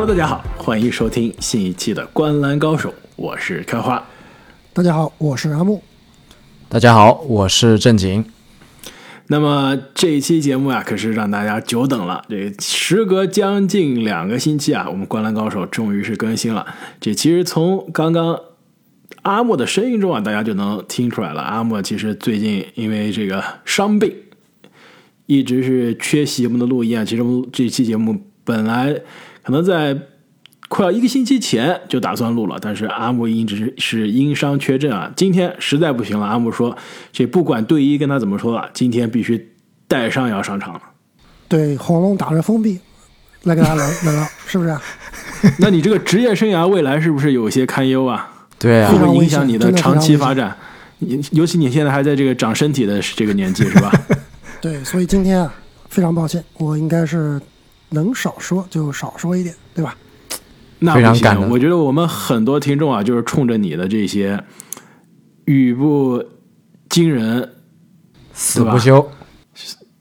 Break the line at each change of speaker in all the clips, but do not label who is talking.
Hello，大家好，欢迎收听新一期的《观篮高手》，我是开花。
大家好，我是阿木。
大家好，我是正经。
那么这一期节目啊，可是让大家久等了。这时隔将近两个星期啊，我们《观篮高手》终于是更新了。这其实从刚刚阿木的声音中啊，大家就能听出来了。阿木其实最近因为这个伤病，一直是缺席我们的录音啊。其实我们这期节目本来可能在快要一个星期前就打算录了，但是阿木一直是因伤缺阵啊。今天实在不行了，阿木说：“这不管队医跟他怎么说啊，今天必须带伤要上场了。
对，红龙打着封闭来给大家聊聊聊，是不是？
那你这个职业生涯未来是不是有些堪忧啊？
对啊
会，不会影响你
非常危险
长期发展？你尤其你现在还在这个长身体的这个年纪，是吧？
对，所以今天啊，非常抱歉，我应该是能少说就少说一点，对吧？
那不行
非常感恩
我觉得我们很多听众啊，就是冲着你的这些语不惊人，
死不休。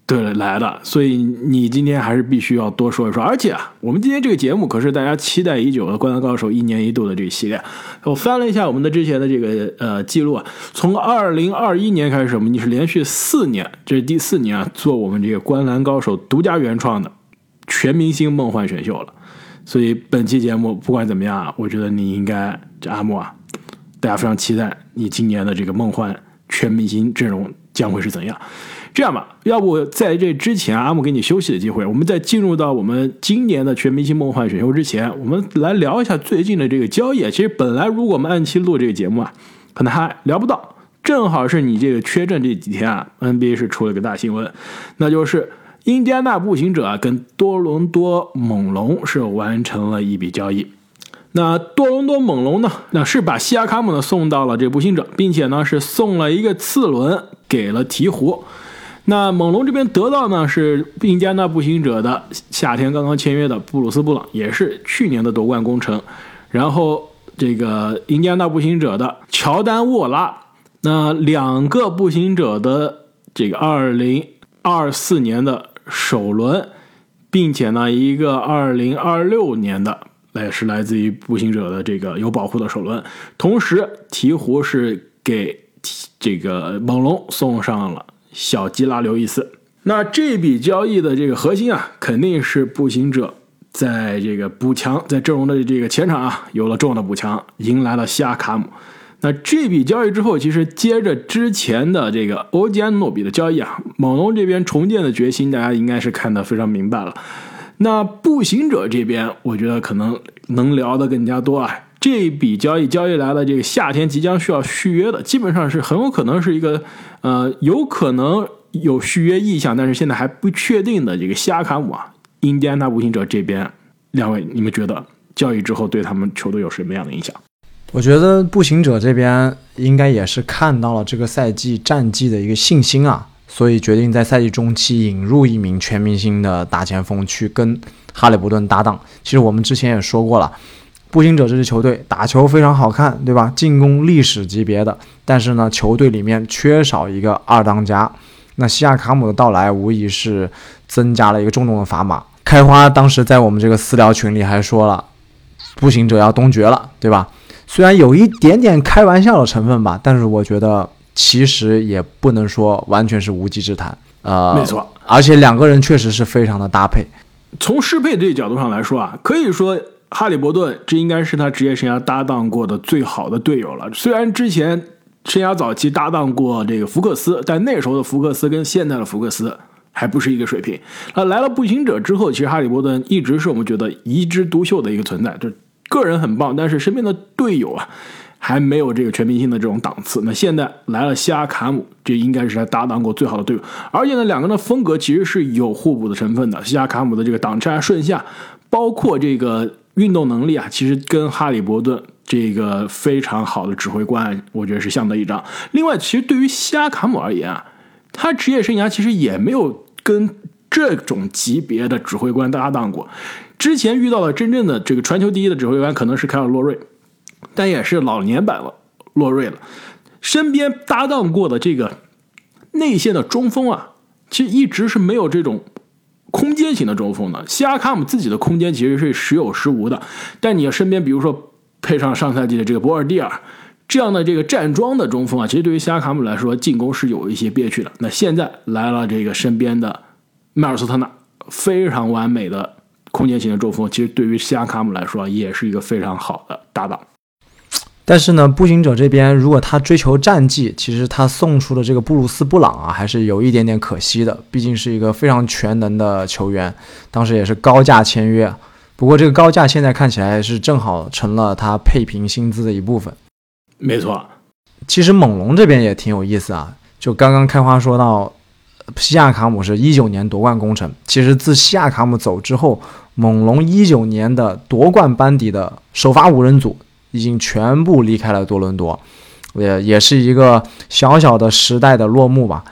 对了来的，所以你今天还是必须要多说一说。而且啊，我们今天这个节目可是大家期待已久的《灌篮高手》一年一度的这个系列。我翻了一下我们的之前的这个呃记录啊，从二零二一年开始，我们你是连续四年，这是第四年啊，做我们这个《灌篮高手》独家原创的全明星梦幻选秀了。所以本期节目不管怎么样啊，我觉得你应该这阿木啊，大家非常期待你今年的这个梦幻全明星阵容将会是怎样。这样吧，要不在这之前，阿木给你休息的机会，我们在进入到我们今年的全明星梦幻选秀之前，我们来聊一下最近的这个交易。其实本来如果我们按期录这个节目啊，可能还聊不到，正好是你这个缺阵这几天啊，NBA 是出了个大新闻，那就是印第安纳步行者啊跟多伦多猛龙是完成了一笔交易。那多伦多猛龙呢，那是把西亚卡姆呢送到了这步行者，并且呢是送了一个次轮给了鹈鹕。那猛龙这边得到呢是印第安纳步行者的夏天刚刚签约的布鲁斯布朗，也是去年的夺冠功臣。然后这个印第安纳步行者的乔丹沃拉，那两个步行者的这个二零二四年的首轮，并且呢一个二零二六年的。也是来自于步行者的这个有保护的首轮，同时鹈鹕是给这个猛龙送上了小基拉刘易斯。那这笔交易的这个核心啊，肯定是步行者在这个补强，在阵容的这个前场啊有了重要的补强，迎来了西亚卡姆。那这笔交易之后，其实接着之前的这个欧吉安诺比的交易啊，猛龙这边重建的决心，大家应该是看得非常明白了。那步行者这边，我觉得可能能聊的更加多啊。这一笔交易交易来了，这个夏天即将需要续约的，基本上是很有可能是一个呃，有可能有续约意向，但是现在还不确定的这个西亚卡姆啊。印第安纳步行者这边，两位你们觉得交易之后对他们球队有什么样的影响？
我觉得步行者这边应该也是看到了这个赛季战绩的一个信心啊，所以决定在赛季中期引入一名全明星的大前锋去跟哈利伯顿搭档。其实我们之前也说过了，步行者这支球队打球非常好看，对吧？进攻历史级别的，但是呢，球队里面缺少一个二当家。那西亚卡姆的到来无疑是增加了一个重重的砝码。开花当时在我们这个私聊群里还说了，步行者要东决了，对吧？虽然有一点点开玩笑的成分吧，但是我觉得其实也不能说完全是无稽之谈。呃，
没错，
而且两个人确实是非常的搭配。
从适配这个角度上来说啊，可以说哈利伯顿这应该是他职业生涯搭档过的最好的队友了。虽然之前生涯早期搭档过这个福克斯，但那时候的福克斯跟现在的福克斯还不是一个水平。那来了步行者之后，其实哈利伯顿一直是我们觉得一枝独秀的一个存在，就个人很棒，但是身边的队友啊。还没有这个全明星的这种档次。那现在来了西亚卡姆，这应该是他搭档过最好的队友。而且呢，两个人的风格其实是有互补的成分的。西亚卡姆的这个挡拆顺下，包括这个运动能力啊，其实跟哈利伯顿这个非常好的指挥官，我觉得是相得益彰。另外，其实对于西亚卡姆而言啊，他职业生涯其实也没有跟这种级别的指挥官搭档过。之前遇到的真正的这个传球第一的指挥官可能是凯尔洛瑞，但也是老年版了洛瑞了。身边搭档过的这个内线的中锋啊，其实一直是没有这种空间型的中锋的？西亚卡姆自己的空间其实是时有时无的，但你身边比如说配上上赛季的这个博尔蒂尔这样的这个站桩的中锋啊，其实对于西亚卡姆来说进攻是有一些憋屈的。那现在来了这个身边的迈尔斯特纳，非常完美的空间型的中锋，其实对于西亚卡姆来说也是一个非常好的搭档。
但是呢，步行者这边如果他追求战绩，其实他送出的这个布鲁斯·布朗啊，还是有一点点可惜的。毕竟是一个非常全能的球员，当时也是高价签约。不过这个高价现在看起来是正好成了他配平薪资的一部分。
没错，
其实猛龙这边也挺有意思啊。就刚刚开花说到，西亚卡姆是一九年夺冠功臣。其实自西亚卡姆走之后，猛龙一九年的夺冠班底的首发五人组。已经全部离开了多伦多，也也是一个小小的时代的落幕吧。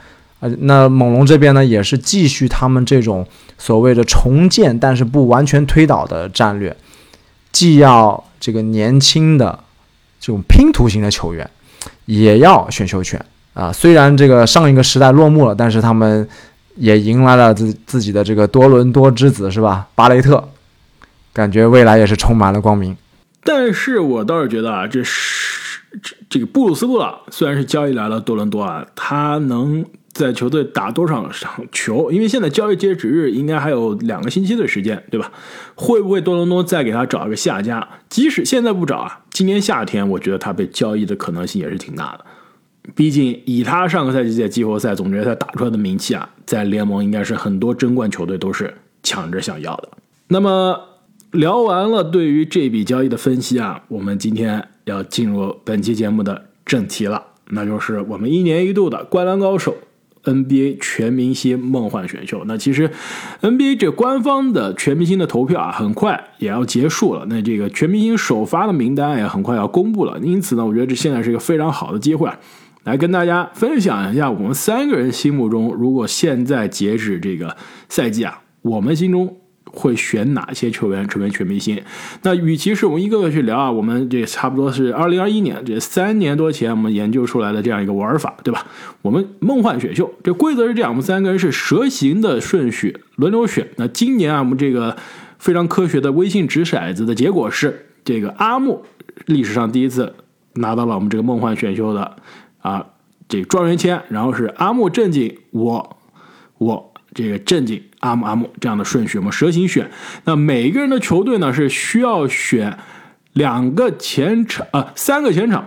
呃，那猛龙这边呢，也是继续他们这种所谓的重建，但是不完全推倒的战略，既要这个年轻的这种拼图型的球员，也要选秀权啊。虽然这个上一个时代落幕了，但是他们也迎来了自自己的这个多伦多之子，是吧？巴雷特，感觉未来也是充满了光明。
但是我倒是觉得啊，这是这这个布鲁斯布朗虽然是交易来了多伦多啊，他能在球队打多少场球？因为现在交易截止日应该还有两个星期的时间，对吧？会不会多伦多再给他找一个下家？即使现在不找啊，今年夏天我觉得他被交易的可能性也是挺大的。毕竟以他上个赛季在季后赛总决赛打出来的名气啊，在联盟应该是很多争冠球队都是抢着想要的。那么。聊完了对于这笔交易的分析啊，我们今天要进入本期节目的正题了，那就是我们一年一度的灌篮高手 NBA 全明星梦幻选秀。那其实 NBA 这官方的全明星的投票啊，很快也要结束了。那这个全明星首发的名单也很快要公布了。因此呢，我觉得这现在是一个非常好的机会啊，来跟大家分享一下我们三个人心目中，如果现在截止这个赛季啊，我们心中。会选哪些球员成为全明星？那与其是我们一个个去聊啊，我们这差不多是二零二一年这三年多前我们研究出来的这样一个玩法，对吧？我们梦幻选秀这规则是这样，我们三个人是蛇形的顺序轮流选。那今年啊，我们这个非常科学的微信掷骰子的结果是，这个阿木历史上第一次拿到了我们这个梦幻选秀的啊这个状元签，然后是阿木正经我我。这个正经阿木阿木这样的顺序，我们蛇形选。那每个人的球队呢是需要选两个前场啊，三个前场，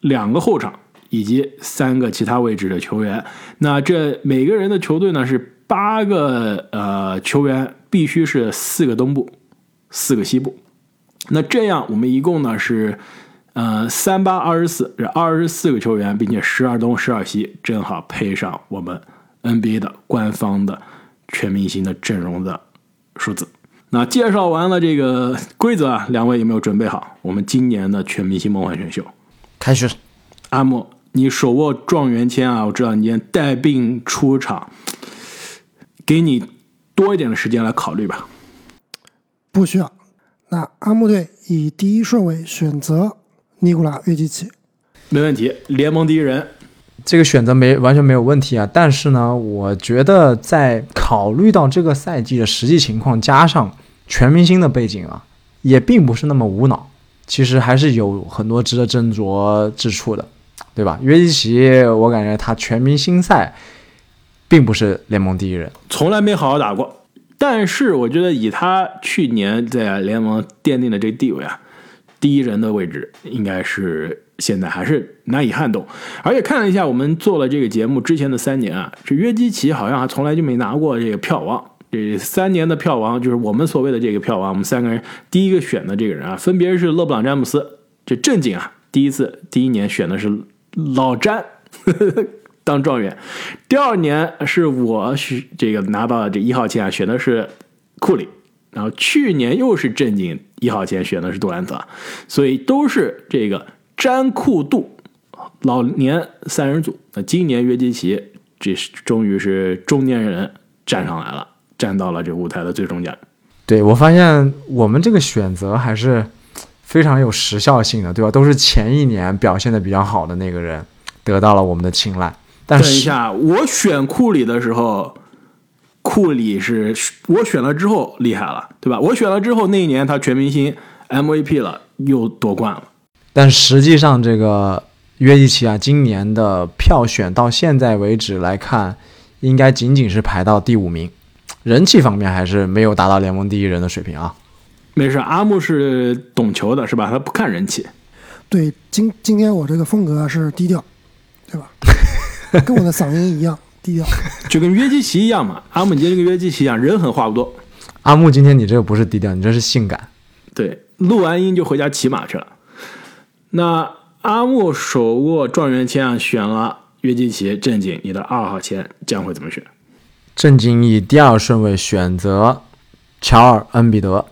两个后场以及三个其他位置的球员。那这每个人的球队呢是八个呃球员，必须是四个东部，四个西部。那这样我们一共呢是呃三八二十四，这二十四个球员，并且十二东十二西，正好配上我们。NBA 的官方的全明星的阵容的数字。那介绍完了这个规则啊，两位有没有准备好？我们今年的全明星梦幻选秀
开始。
阿莫，你手握状元签啊！我知道你今天带病出场，给你多一点的时间来考虑吧。
不需要。那阿木队以第一顺位选择尼古拉约基奇，
没问题，联盟第一人。
这个选择没完全没有问题啊，但是呢，我觉得在考虑到这个赛季的实际情况，加上全明星的背景啊，也并不是那么无脑，其实还是有很多值得斟酌之处的，对吧？约基奇，我感觉他全明星赛并不是联盟第一人，
从来没好好打过，但是我觉得以他去年在联盟奠定的这个地位啊，第一人的位置应该是。现在还是难以撼动，而且看了一下我们做了这个节目之前的三年啊，这约基奇好像还从来就没拿过这个票王。这三年的票王就是我们所谓的这个票王，我们三个人第一个选的这个人啊，分别是勒布朗詹姆斯，这正经啊，第一次第一年选的是老詹当状元，第二年是我是这个拿到了这一号签啊，选的是库里，然后去年又是正经一号签选的是杜兰特，所以都是这个。詹库杜老年三人组，那今年约基奇这是终于是中年人站上来了，站到了这舞台的最中间。
对我发现我们这个选择还是非常有时效性的，对吧？都是前一年表现的比较好的那个人得到了我们的青睐。但等
一下，我选库里的时候，库里是我选了之后厉害了，对吧？我选了之后那一年他全明星 MVP 了，又夺冠了。
但实际上，这个约基奇啊，今年的票选到现在为止来看，应该仅仅是排到第五名，人气方面还是没有达到联盟第一人的水平啊。
没事，阿木是懂球的，是吧？他不看人气。
对，今今天我这个风格是低调，对吧？跟我的嗓音一样低调，
就跟约基奇一样嘛。阿木，你今天跟约基奇一样，人狠话不多。
阿木，今天你这个不是低调，你这是性感。
对，录完音就回家骑马去了。那阿木手握状元签啊，选了约基奇，正经，你的二号签将会怎么选？
正经以第二顺位选择乔尔·恩比德。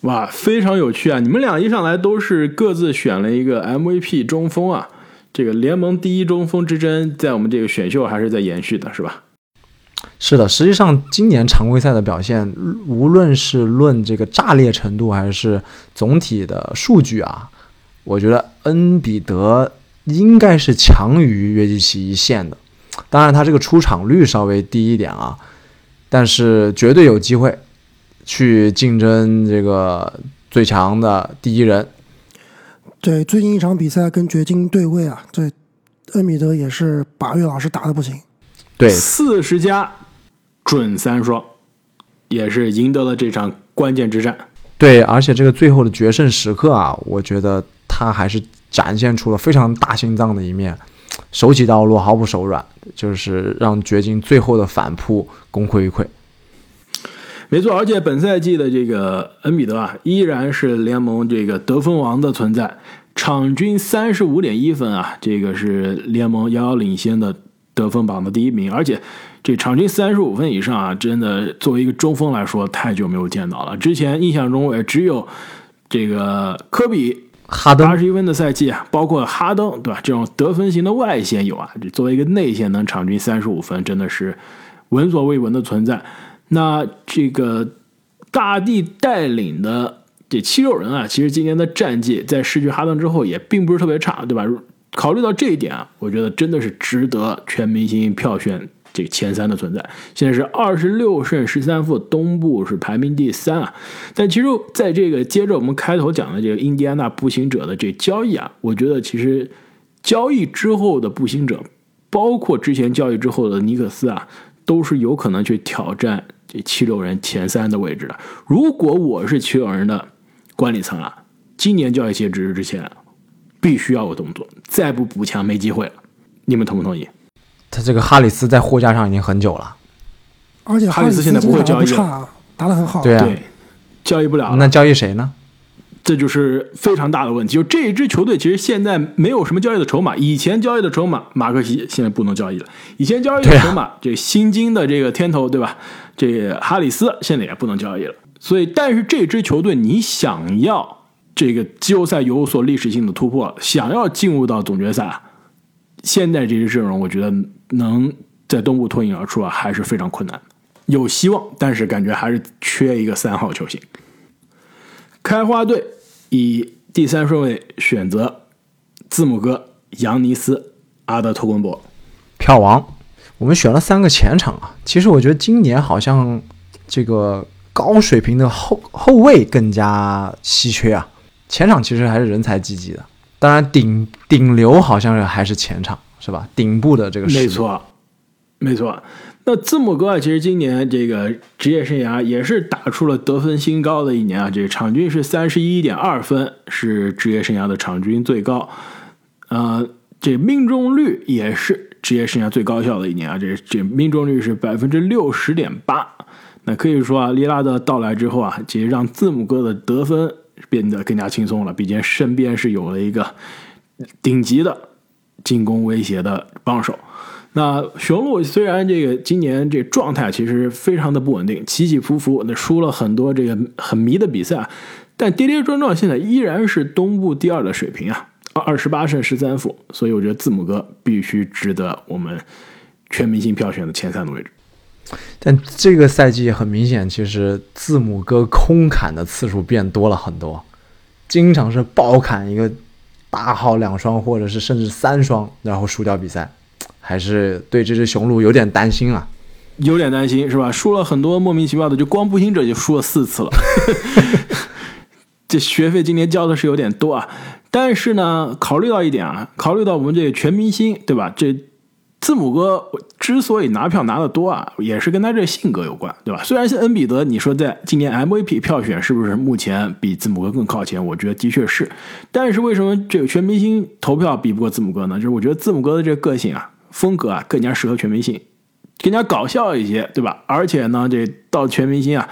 哇，非常有趣啊！你们俩一上来都是各自选了一个 MVP 中锋啊，这个联盟第一中锋之争在我们这个选秀还是在延续的，是吧？
是的，实际上今年常规赛的表现，无论是论这个炸裂程度，还是总体的数据啊。我觉得恩比德应该是强于约基奇一线的，当然他这个出场率稍微低一点啊，但是绝对有机会去竞争这个最强的第一人。
对，最近一场比赛跟掘金对位啊，对恩比德也是把岳老师打的不行。
对，
四十加准三双，也是赢得了这场关键之战。
对，而且这个最后的决胜时刻啊，我觉得。他还是展现出了非常大心脏的一面，手起刀落，毫不手软，就是让掘金最后的反扑功亏一篑。
没错，而且本赛季的这个恩比德啊，依然是联盟这个得分王的存在，场均三十五点一分啊，这个是联盟遥遥领先的得分榜的第一名。而且这场均三十五分以上啊，真的作为一个中锋来说，太久没有见到了。之前印象中也只有这个科比。
哈登
二十一分的赛季啊，包括哈登，对吧？这种得分型的外线有啊，作为一个内线能场均三十五分，真的是闻所未闻的存在。那这个大帝带领的这七六人啊，其实今年的战绩在失去哈登之后也并不是特别差，对吧？考虑到这一点啊，我觉得真的是值得全明星票选。这前三的存在，现在是二十六胜十三负，东部是排名第三啊。但其实，在这个接着我们开头讲的这个印第安纳步行者的这交易啊，我觉得其实交易之后的步行者，包括之前交易之后的尼克斯啊，都是有可能去挑战这七六人前三的位置的。如果我是七六人的管理层啊，今年交易截止日之前必须要有动作，再不补强没机会了。你们同不同意？
他这个哈里斯在货架上已经很久了，
而且
哈里斯现在不会交易，
打得很好。
对
啊，交易不了。
那交易谁呢？
这就是非常大的问题。就这一支球队，其实现在没有什么交易的筹码。以前交易的筹码，马克西现在不能交易了。以前交易的筹码，这新金的这个天头，对吧？这哈里斯现在也不能交易了。所以，但是这支球队，你想要这个季后赛有所历史性的突破，想要进入到总决赛，现在这支阵容，我觉得。能在东部脱颖而出啊，还是非常困难。有希望，但是感觉还是缺一个三号球星。开花队以第三顺位选择字母哥扬尼斯·阿德托昆博，
票王。我们选了三个前场啊，其实我觉得今年好像这个高水平的后后卫更加稀缺啊，前场其实还是人才济济的。当然，顶顶流好像是还是前场。是吧？顶部的这个
没错，没错。那字母哥啊，其实今年这个职业生涯也是打出了得分新高的一年啊。这个场均是三十一点二分，是职业生涯的场均最高。呃，这命中率也是职业生涯最高效的一年啊。这这命中率是百分之六十点八。那可以说啊，利拉德到来之后啊，其实让字母哥的得分变得更加轻松了。毕竟身边是有了一个顶级的。进攻威胁的帮手，那雄鹿虽然这个今年这状态其实非常的不稳定，起起伏伏，那输了很多这个很迷的比赛，但跌跌撞撞，现在依然是东部第二的水平啊，二十八胜十三负，所以我觉得字母哥必须值得我们全明星票选的前三的位置。
但这个赛季很明显，其实字母哥空砍的次数变多了很多，经常是爆砍一个。大号两双，或者是甚至三双，然后输掉比赛，还是对这只雄鹿有点担心啊。
有点担心，是吧？输了很多莫名其妙的，就光步行者就输了四次了。这学费今年交的是有点多啊。但是呢，考虑到一点啊，考虑到我们这个全明星，对吧？这字母哥之所以拿票拿的多啊，也是跟他这性格有关，对吧？虽然是恩比德，你说在今年 MVP 票选是不是目前比字母哥更靠前？我觉得的确是。但是为什么这个全明星投票比不过字母哥呢？就是我觉得字母哥的这个个性啊、风格啊，更加适合全明星，更加搞笑一些，对吧？而且呢，这到全明星啊，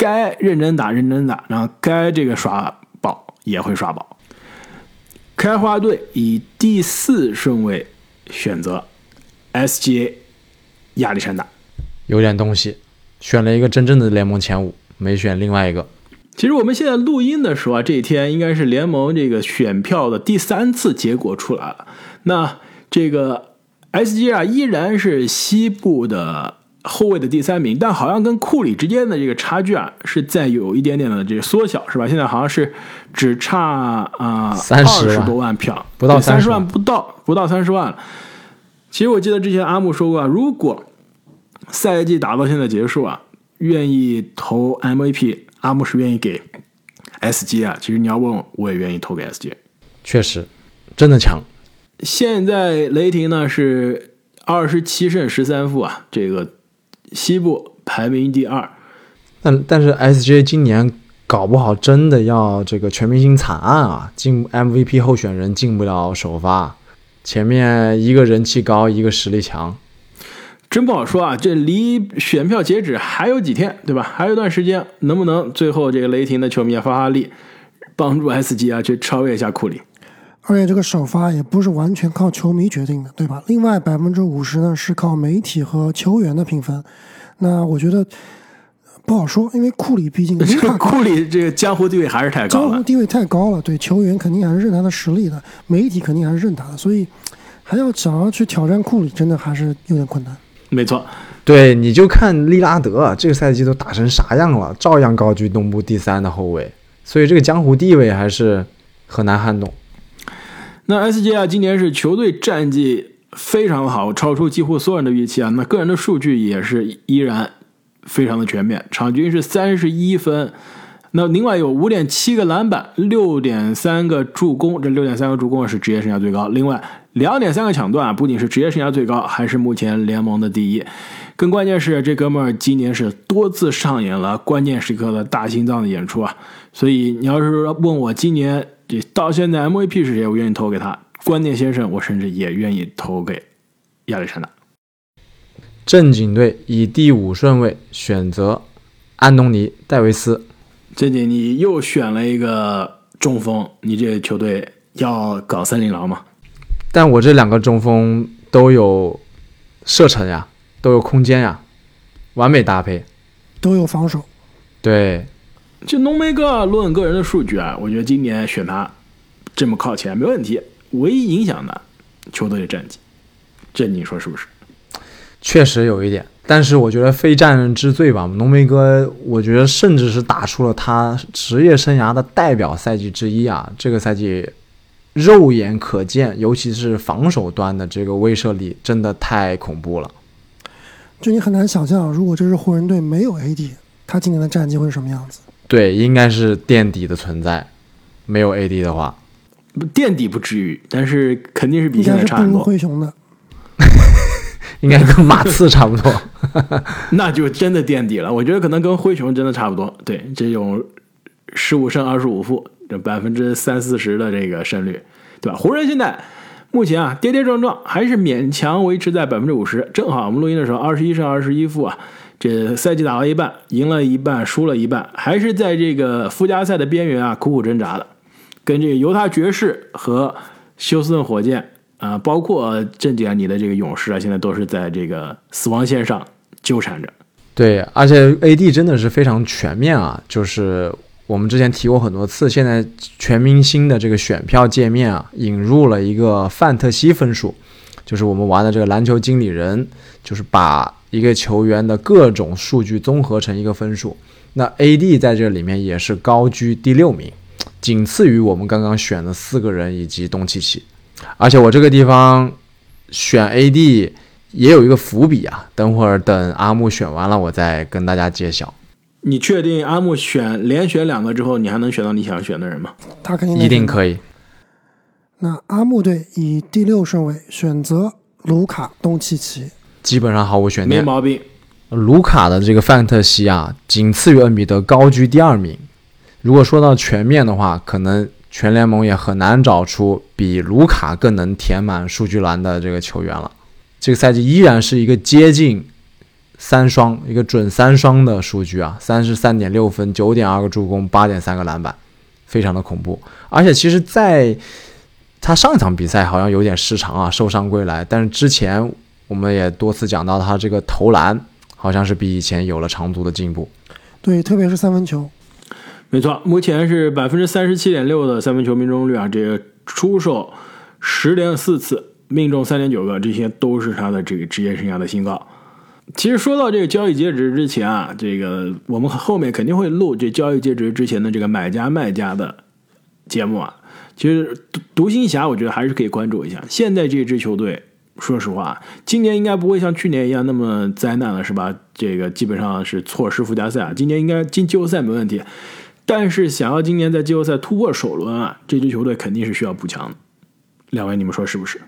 该认真打认真打，然后该这个耍宝也会耍宝。开花队以第四顺位选择。SGA 亚历山大
有点东西，选了一个真正的联盟前五，没选另外一个。
其实我们现在录音的时候啊，这一天应该是联盟这个选票的第三次结果出来了。那这个 SGA 啊，依然是西部的后卫的第三名，但好像跟库里之间的这个差距啊，是在有一点点的这个缩小，是吧？现在好像是只差啊
三十
多万票，
不到
三
十
万不到，不到三十万了。其实我记得之前阿木说过啊，如果赛季打到现在结束啊，愿意投 MVP，阿木是愿意给 SG 啊。其实你要问我，我也愿意投给 SG。
确实，真的强。
现在雷霆呢是二十七胜十三负啊，这个西部排名第二。
但但是 SJ 今年搞不好真的要这个全明星惨案啊，进 MVP 候选人进不了首发。前面一个人气高，一个实力强，
真不好说啊！这离选票截止还有几天，对吧？还有一段时间，能不能最后这个雷霆的球迷发发力，帮助 SG 啊去超越一下库里？
而且这个首发也不是完全靠球迷决定的，对吧？另外百分之五十呢是靠媒体和球员的评分。那我觉得。不好说，因为库里毕竟
库里这个江湖地位还是太
高了，江湖地位太高了。对球员肯定还是认他的实力的，媒体肯定还是认他的，所以还要想要去挑战库里，真的还是有点困难。
没错，
对，你就看利拉德这个赛季都打成啥样了，照样高居东部第三的后卫，所以这个江湖地位还是很难撼动。
那 SJ 啊，今年是球队战绩非常好，超出几乎所有人的预期啊。那个人的数据也是依然。非常的全面，场均是三十一分，那另外有五点七个篮板，六点三个助攻，这六点三个助攻是职业生涯最高。另外两点三个抢断，不仅是职业生涯最高，还是目前联盟的第一。更关键是这哥们儿今年是多次上演了关键时刻的大心脏的演出啊！所以你要是问我今年到现在 MVP 是谁，我愿意投给他。关键先生，我甚至也愿意投给亚历山大。
正经队以第五顺位选择安东尼·戴维斯。
正经，你又选了一个中锋，你这个球队要搞森林狼吗？
但我这两个中锋都有射程呀，都有空间呀，完美搭配，
都有防守。
对，
就浓眉哥论个人的数据啊，我觉得今年选他这么靠前没问题。唯一影响的球队的战绩，这你说是不是？
确实有一点，但是我觉得非战人之罪吧。浓眉哥，我觉得甚至是打出了他职业生涯的代表赛季之一啊！这个赛季肉眼可见，尤其是防守端的这个威慑力，真的太恐怖了。
就你很难想象，如果这支湖人队没有 AD，他今年的战绩会是什么样子？
对，应该是垫底的存在。没有 AD 的话，
垫底不至于，但是肯定是比现在差很多。
灰熊的。
应该跟马刺差不多，
那就真的垫底了。我觉得可能跟灰熊真的差不多。对，这种十五胜二十五负，这百分之三四十的这个胜率，对吧？湖人现在目前啊跌跌撞撞，还是勉强维持在百分之五十。正好我们录音的时候，二十一胜二十一负啊，这赛季打了一半，赢了一半，输了一半，还是在这个附加赛的边缘啊苦苦挣扎的，跟这个犹他爵士和休斯顿火箭。啊，包括正点你的这个勇士啊，现在都是在这个死亡线上纠缠着。
对，而且 AD 真的是非常全面啊，就是我们之前提过很多次，现在全明星的这个选票界面啊，引入了一个范特西分数，就是我们玩的这个篮球经理人，就是把一个球员的各种数据综合成一个分数。那 AD 在这里面也是高居第六名，仅次于我们刚刚选的四个人以及东契奇。而且我这个地方选 AD 也有一个伏笔啊，等会儿等阿木选完了，我再跟大家揭晓。
你确定阿木选连选两个之后，你还能选到你想选的人吗？
他肯定
一定。可以。
那阿木队以第六顺位选择卢卡东契奇，
基本上毫无悬念。
没毛病。
卢卡的这个范特西啊，仅次于恩比德，高居第二名。如果说到全面的话，可能全联盟也很难找出比卢卡更能填满数据栏的这个球员了。这个赛季依然是一个接近三双，一个准三双的数据啊，三十三点六分，九点二个助攻，八点三个篮板，非常的恐怖。而且其实，在他上一场比赛好像有点失常啊，受伤归来，但是之前我们也多次讲到他这个投篮。好像是比以前有了长足的进步，
对，特别是三分球，
没错，目前是百分之三十七点六的三分球命中率啊，这个出手十点四次，命中三点九个，这些都是他的这个职业生涯的新高。其实说到这个交易截止之前啊，这个我们后面肯定会录这交易截止之前的这个买家卖家的节目啊。其实独独行侠，我觉得还是可以关注一下。现在这支球队。说实话，今年应该不会像去年一样那么灾难了，是吧？这个基本上是错失附加赛啊。今年应该进季后赛没问题，但是想要今年在季后赛突破首轮啊，这支球队肯定是需要补强的。两位，你们说是不是？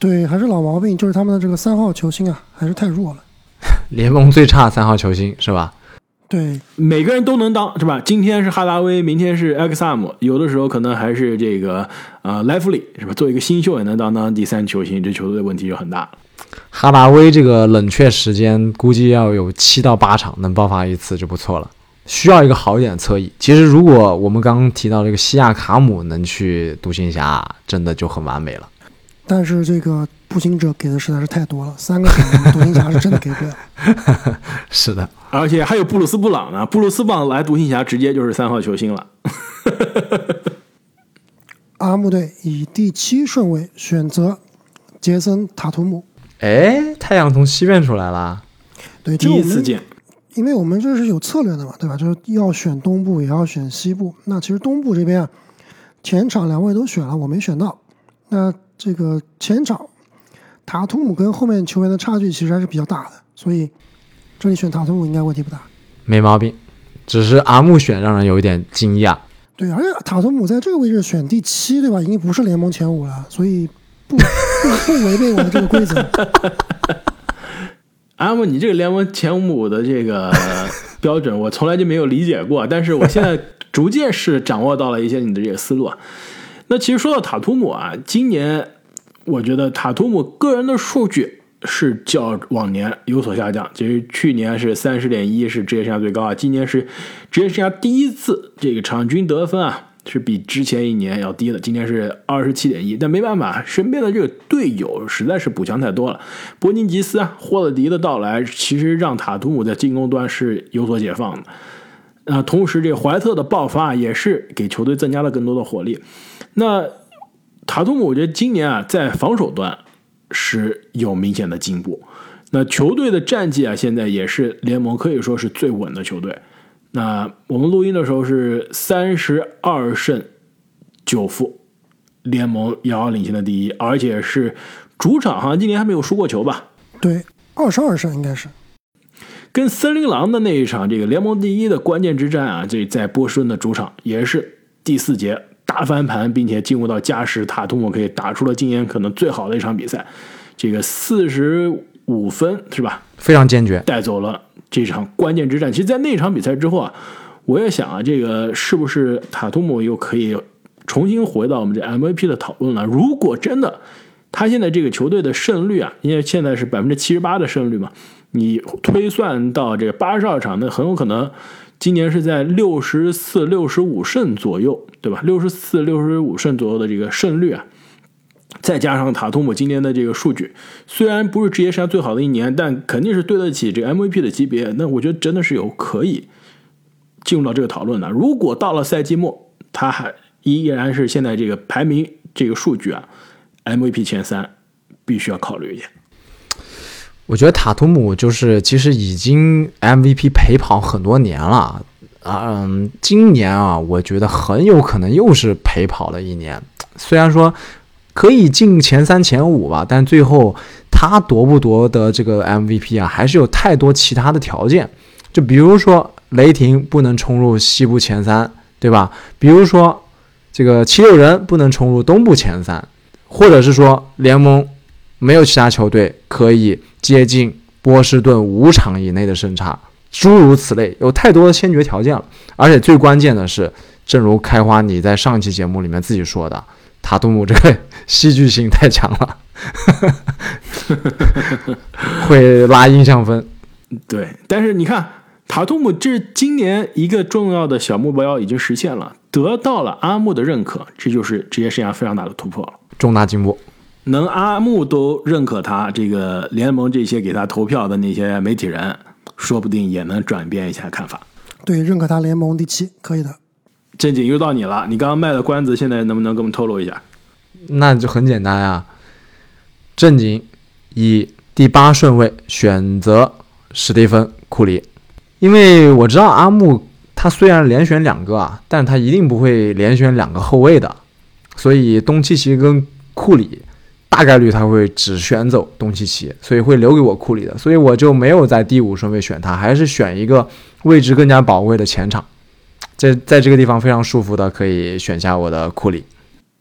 对，还是老毛病，就是他们的这个三号球星啊，还是太弱了。
联盟最差三号球星是吧？
对，
每个人都能当是吧？今天是哈达威，明天是埃克萨姆，有的时候可能还是这个呃莱弗里是吧？做一个新秀也能当当第三球星，这球队的问题就很大了。
哈达威这个冷却时间估计要有七到八场，能爆发一次就不错了。需要一个好一点的侧翼。其实如果我们刚刚提到这个西亚卡姆能去独行侠，真的就很完美了。
但是这个步行者给的实在是太多了，三个点独行侠是真的给不了。
是的，
而且还有布鲁斯布朗呢，布鲁斯布朗来独行侠直接就是三号球星了。
阿木队以第七顺位选择杰森塔图姆。
哎，太阳从西边出来了，
对，
第一次见，
因为我们这是有策略的嘛，对吧？就是要选东部，也要选西部。那其实东部这边啊，前场两位都选了，我没选到。那这个前场塔图姆跟后面球员的差距其实还是比较大的，所以这里选塔图姆应该问题不大。
没毛病，只是阿木选让人有一点惊讶。
对，而且塔图姆在这个位置选第七，对吧？已经不是联盟前五了，所以不不不违背我的这个规则。
阿木，你这个联盟前五的这个标准，我从来就没有理解过，但是我现在逐渐是掌握到了一些你的这个思路啊。那其实说到塔图姆啊，今年我觉得塔图姆个人的数据是较往年有所下降。其实去年是三十点一，是职业生涯最高啊。今年是职业生涯第一次这个场均得分啊，是比之前一年要低的。今年是二十七点一，但没办法，身边的这个队友实在是补强太多了。伯尼吉斯啊、霍勒迪的到来，其实让塔图姆在进攻端是有所解放的。啊，同时这怀特的爆发也是给球队增加了更多的火力。那塔图姆，我觉得今年啊，在防守端是有明显的进步。那球队的战绩啊，现在也是联盟可以说是最稳的球队。那我们录音的时候是三十二胜九负，联盟遥遥领先的第一，而且是主场，好像今年还没有输过球吧？
对，二十二胜应该是。
跟森林狼的那一场这个联盟第一的关键之战啊，这在波士顿的主场也是第四节大翻盘，并且进入到加时，塔图姆可以打出了今年可能最好的一场比赛，这个四十五分是吧？
非常坚决，
带走了这场关键之战。其实，在那场比赛之后啊，我也想啊，这个是不是塔图姆又可以重新回到我们这 MVP 的讨论了？如果真的他现在这个球队的胜率啊，因为现在是百分之七十八的胜率嘛。你推算到这个八十二场，那很有可能今年是在六十四、六十五胜左右，对吧？六十四、六十五胜左右的这个胜率啊，再加上塔图姆今年的这个数据，虽然不是职业生涯最好的一年，但肯定是对得起这个 MVP 的级别。那我觉得真的是有可以进入到这个讨论的。如果到了赛季末，他还依然是现在这个排名这个数据啊，MVP 前三，必须要考虑一下。
我觉得塔图姆就是其实已经 MVP 陪跑很多年了啊，嗯，今年啊，我觉得很有可能又是陪跑了一年。虽然说可以进前三前五吧，但最后他夺不夺得这个 MVP 啊，还是有太多其他的条件。就比如说雷霆不能冲入西部前三，对吧？比如说这个七六人不能冲入东部前三，或者是说联盟没有其他球队可以接近波士顿五场以内的胜差，诸如此类，有太多的先决条件了。而且最关键的是，正如开花你在上期节目里面自己说的，塔图姆这个 戏剧性太强了，会拉印象分。
对，但是你看。塔图姆这今年一个重要的小目标已经实现了，得到了阿木的认可，这就是职业生涯非常大的突破了，
重大进步。
能阿木都认可他，这个联盟这些给他投票的那些媒体人，说不定也能转变一下看法。
对，认可他联盟第七，可以的。
正经又到你了，你刚刚卖的关子，现在能不能给我们透露一下？
那就很简单啊，正经以第八顺位选择史蒂芬库里。因为我知道阿木他虽然连选两个啊，但他一定不会连选两个后卫的，所以东契奇跟库里大概率他会只选走东契奇，所以会留给我库里的，所以我就没有在第五顺位选他，还是选一个位置更加宝贵的前场，在在这个地方非常舒服的可以选下我的库里，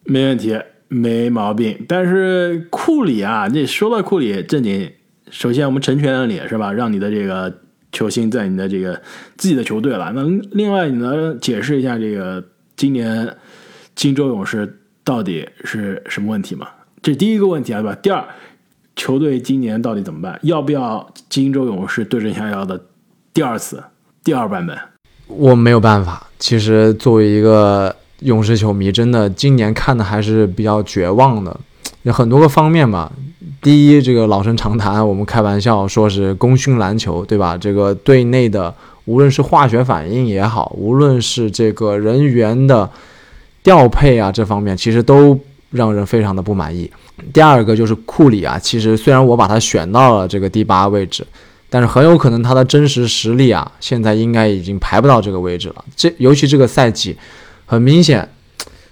没问题，没毛病。但是库里啊，你说到库里，正经，首先我们成全了你是吧？让你的这个。球星在你的这个自己的球队了，那另外你能解释一下这个今年金州勇士到底是什么问题吗？这第一个问题啊，对吧？第二，球队今年到底怎么办？要不要金州勇士对症下药的第二次、第二版本？
我没有办法。其实作为一个勇士球迷，真的今年看的还是比较绝望的，有很多个方面吧。第一，这个老生常谈，我们开玩笑说是功勋篮球，对吧？这个队内的无论是化学反应也好，无论是这个人员的调配啊，这方面其实都让人非常的不满意。第二个就是库里啊，其实虽然我把他选到了这个第八位置，但是很有可能他的真实实力啊，现在应该已经排不到这个位置了。这尤其这个赛季，很明显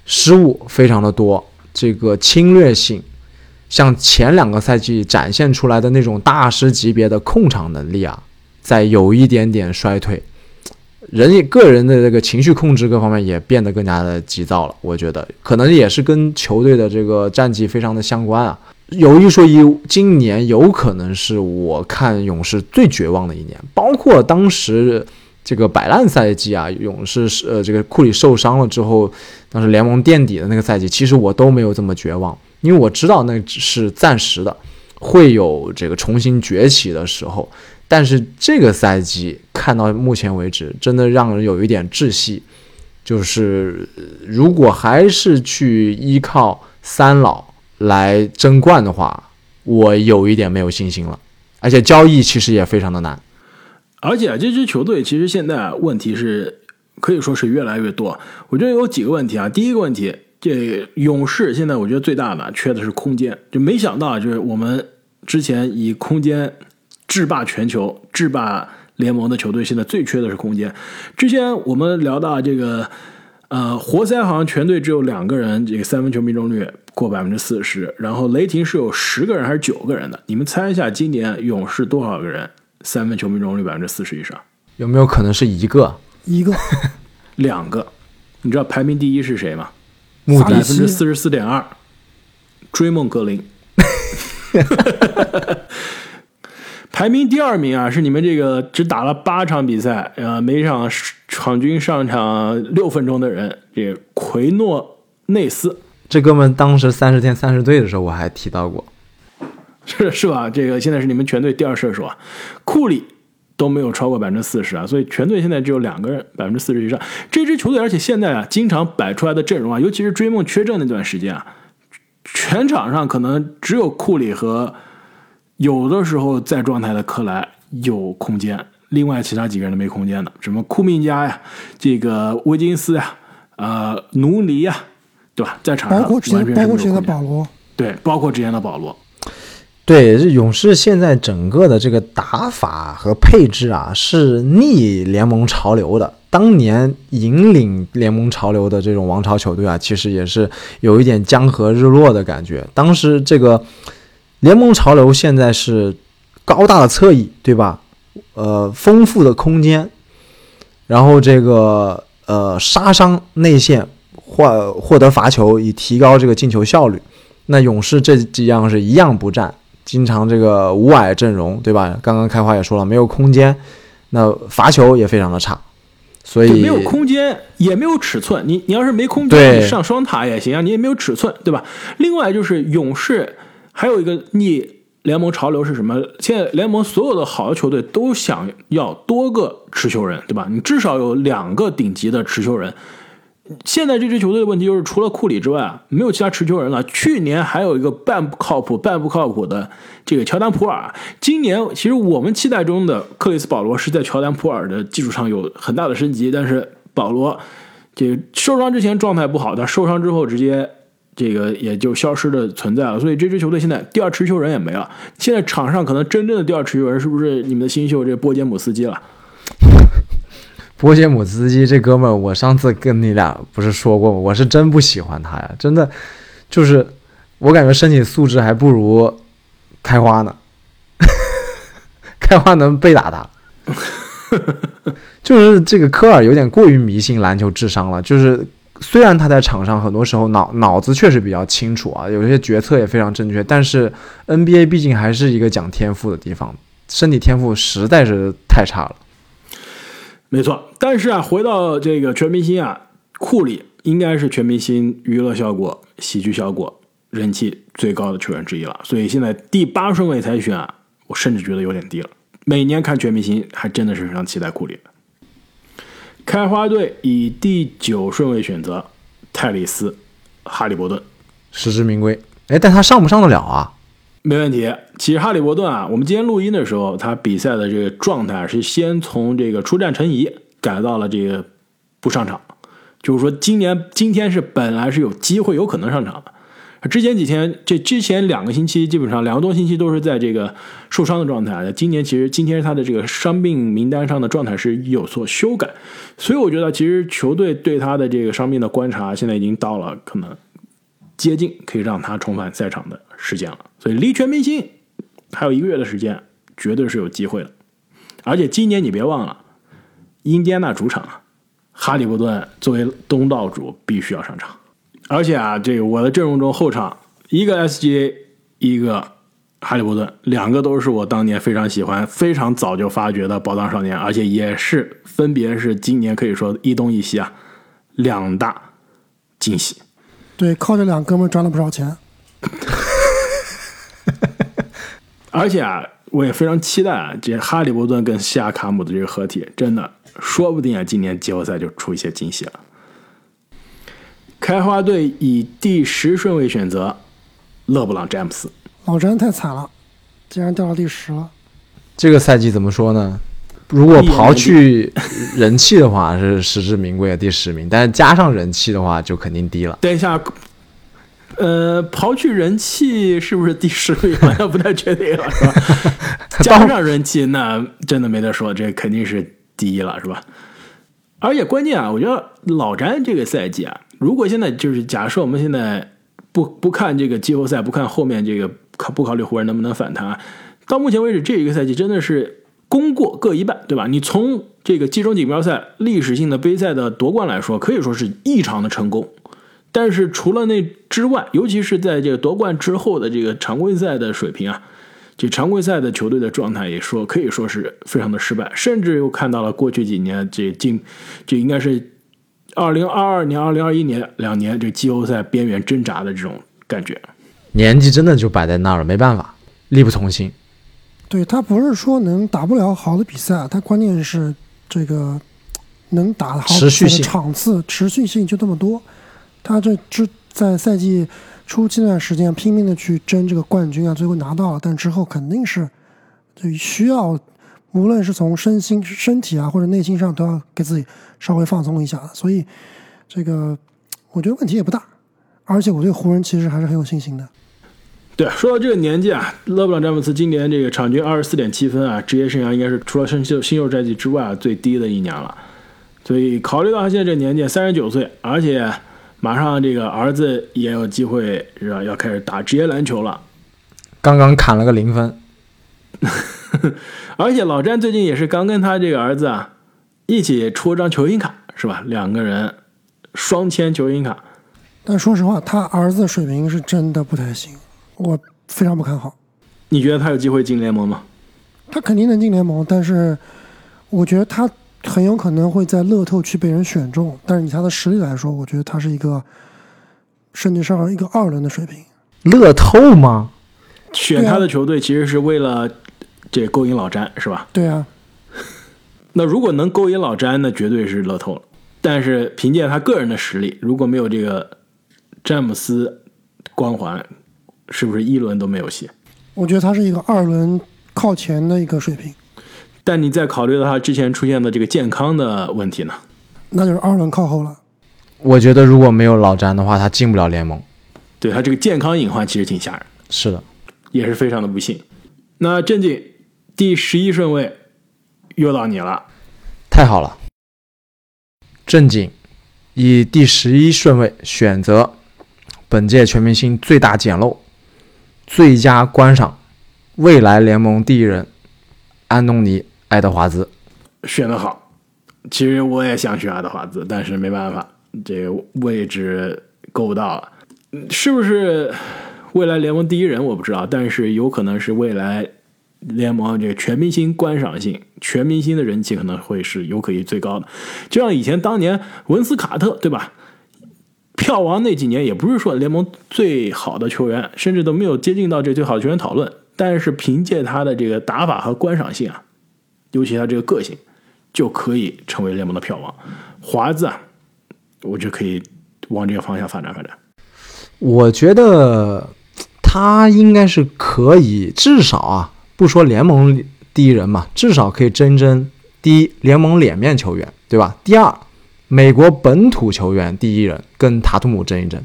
失误非常的多，这个侵略性。像前两个赛季展现出来的那种大师级别的控场能力啊，在有一点点衰退，人个人的这个情绪控制各方面也变得更加的急躁了。我觉得可能也是跟球队的这个战绩非常的相关啊。有一说一，今年有可能是我看勇士最绝望的一年，包括当时这个摆烂赛季啊，勇士是呃这个库里受伤了之后，当时联盟垫底的那个赛季，其实我都没有这么绝望。因为我知道那只是暂时的，会有这个重新崛起的时候。但是这个赛季看到目前为止，真的让人有一点窒息。就是如果还是去依靠三老来争冠的话，我有一点没有信心了。而且交易其实也非常的难。
而且这支球队其实现在问题是可以说是越来越多。我觉得有几个问题啊。第一个问题。这勇士现在我觉得最大的缺的是空间，就没想到就是我们之前以空间制霸全球、制霸联盟的球队，现在最缺的是空间。之前我们聊到这个，呃，活塞好像全队只有两个人这个三分球命中率过百分之四十，然后雷霆是有十个人还是九个人的？你们猜一下，今年勇士多少个人三分球命中率百分之四十以上？
有没有可能是一个？
一个？
两个？你知道排名第一是谁吗？
百
分之四十四点二，追梦格林，排名第二名啊，是你们这个只打了八场比赛，呃，每场场均上场六分钟的人，这奎诺内斯，
这哥们当时三十天三十队的时候我还提到过，
是是吧？这个现在是你们全队第二射手啊，库里。都没有超过百分之四十啊，所以全队现在只有两个人百分之四十以上。这支球队，而且现在啊，经常摆出来的阵容啊，尤其是追梦缺阵那段时间啊，全场上可能只有库里和有的时候在状态的克莱有空间，另外其他几个人都没空间的。什么库明加呀，这个威金斯呀，呃，努尼呀，对吧？在场上
包括之前包括之前的保罗，
对，包括之前的保罗。
对，这勇士现在整个的这个打法和配置啊，是逆联盟潮流的。当年引领联盟潮流的这种王朝球队啊，其实也是有一点江河日落的感觉。当时这个联盟潮流现在是高大的侧翼，对吧？呃，丰富的空间，然后这个呃杀伤内线，获获得罚球，以提高这个进球效率。那勇士这几样是一样不占，经常这个五矮阵容，对吧？刚刚开花也说了，没有空间，那罚球也非常的差，所以
没有空间，也没有尺寸。你你要是没空间，你上双塔也行啊，你也没有尺寸，对吧？另外就是勇士还有一个逆联盟潮流是什么？现在联盟所有的好的球队都想要多个持球人，对吧？你至少有两个顶级的持球人。现在这支球队的问题就是，除了库里之外，没有其他持球人了。去年还有一个半不靠谱、半不靠谱的这个乔丹普尔。今年其实我们期待中的克里斯保罗是在乔丹普尔的基础上有很大的升级，但是保罗这个受伤之前状态不好，但受伤之后直接这个也就消失的存在了。所以这支球队现在第二持球人也没了。现在场上可能真正的第二持球人是不是你们的新秀这波杰姆斯基了？
波杰姆斯基这哥们儿，我上次跟你俩不是说过吗？我是真不喜欢他呀，真的，就是我感觉身体素质还不如开花呢，开花能被打他，就是这个科尔有点过于迷信篮球智商了。就是虽然他在场上很多时候脑脑子确实比较清楚啊，有些决策也非常正确，但是 NBA 毕竟还是一个讲天赋的地方，身体天赋实在是太差了。
没错，但是啊，回到这个全明星啊，库里应该是全明星娱乐效果、喜剧效果、人气最高的球员之一了。所以现在第八顺位才选啊，我甚至觉得有点低了。每年看全明星，还真的是非常期待库里。开花队以第九顺位选择泰里斯·哈利伯顿，
实至名归。哎，但他上不上得了啊？
没问题。其实哈利伯顿啊，我们今天录音的时候，他比赛的这个状态是先从这个出战陈怡改到了这个不上场，就是说今年今天是本来是有机会有可能上场的。之前几天，这之前两个星期，基本上两个多星期都是在这个受伤的状态。今年其实今天他的这个伤病名单上的状态是有所修改，所以我觉得其实球队对他的这个伤病的观察现在已经到了可能接近可以让他重返赛场的时间了。所以离全明星还有一个月的时间，绝对是有机会的。而且今年你别忘了，印第安纳主场，哈利伯顿作为东道主必须要上场。而且啊，这个我的阵容中后场一个 SGA，一个哈利伯顿，两个都是我当年非常喜欢、非常早就发掘的宝藏少年，而且也是分别是今年可以说一东一西啊两大惊喜。
对，靠这两哥们赚了不少钱。
而且啊，我也非常期待啊，这哈利伯顿跟西亚卡姆的这个合体，真的说不定啊，今年季后赛就出一些惊喜了。开花队以第十顺位选择勒布朗詹姆斯，
老詹太惨了，竟然掉到第十了。
这个赛季怎么说呢？如果刨去 人气的话，是实至名归的第十名，但是加上人气的话，就肯定低了。
等一下，呃，刨去人气是不是第十名？好像不太确定了，是吧？加上人气，那真的没得说，这肯定是第一了，是吧？而且关键啊，我觉得老詹这个赛季啊，如果现在就是假设我们现在不不看这个季后赛，不看后面这个考不考虑湖人能不能反弹，到目前为止这一个赛季真的是功过各一半，对吧？你从这个季中锦标赛历史性的杯赛的夺冠来说，可以说是异常的成功。但是除了那之外，尤其是在这个夺冠之后的这个常规赛的水平啊，这常规赛的球队的状态也说可以说是非常的失败，甚至又看到了过去几年这进这应该是二零二二年、二零二一年两年这季后赛边缘挣扎的这种感觉。
年纪真的就摆在那儿了，没办法，力不从心。
对他不是说能打不了好的比赛，他关键是这个能打的
持续性
场次持续性就这么多。他这之在赛季初期那段时间拼命的去争这个冠军啊，最后拿到了，但之后肯定是就需要，无论是从身心、身体啊或者内心上，都要给自己稍微放松一下。所以这个我觉得问题也不大，而且我对湖人其实还是很有信心的。
对，说到这个年纪啊，勒布朗詹姆斯今年这个场均二十四点七分啊，职业生涯应该是除了新秀新秀战绩之外、啊、最低的一年了。所以考虑到他现在这年纪，三十九岁，而且马上这个儿子也有机会是吧，要开始打职业篮球了。
刚刚砍了个零分。
而且老詹最近也是刚跟他这个儿子啊一起出张球星卡，是吧？两个人双签球星卡。
但说实话，他儿子水平是真的不太行，我非常不看好。
你觉得他有机会进联盟吗？
他肯定能进联盟，但是我觉得他很有可能会在乐透区被人选中。但是以他的实力来说，我觉得他是一个甚至上一个二轮的水平。
乐透吗？
选他的球队其实是为了这勾引老詹，是吧？
对啊，
那如果能勾引老詹，那绝对是乐透了。但是凭借他个人的实力，如果没有这个詹姆斯光环，是不是一轮都没有戏？
我觉得他是一个二轮靠前的一个水平，
但你再考虑到他之前出现的这个健康的问题呢？
那就是二轮靠后了。
我觉得如果没有老詹的话，他进不了联盟。
对他这个健康隐患其实挺吓人，
是的，
也是非常的不幸。那正经第十一顺位又到你了，
太好了。正经以第十一顺位选择本届全明星最大捡漏、最佳观赏、未来联盟第一人安东尼·爱德华兹。
选得好。其实我也想选爱德华兹，但是没办法，这个位置够不到了。嗯是不是未来联盟第一人我不知道，但是有可能是未来联盟这个全明星观赏性、全明星的人气可能会是有可能最高的。就像以前当年文斯卡特对吧？票王那几年也不是说联盟最好的球员，甚至都没有接近到这最好的球员讨论，但是凭借他的这个打法和观赏性啊，尤其他这个个性，就可以成为联盟的票王。华子啊，我就可以往这个方向发展发展。
我觉得他应该是可以，至少啊，不说联盟第一人嘛，至少可以争争第一联盟脸面球员，对吧？第二，美国本土球员第一人，跟塔图姆争一争。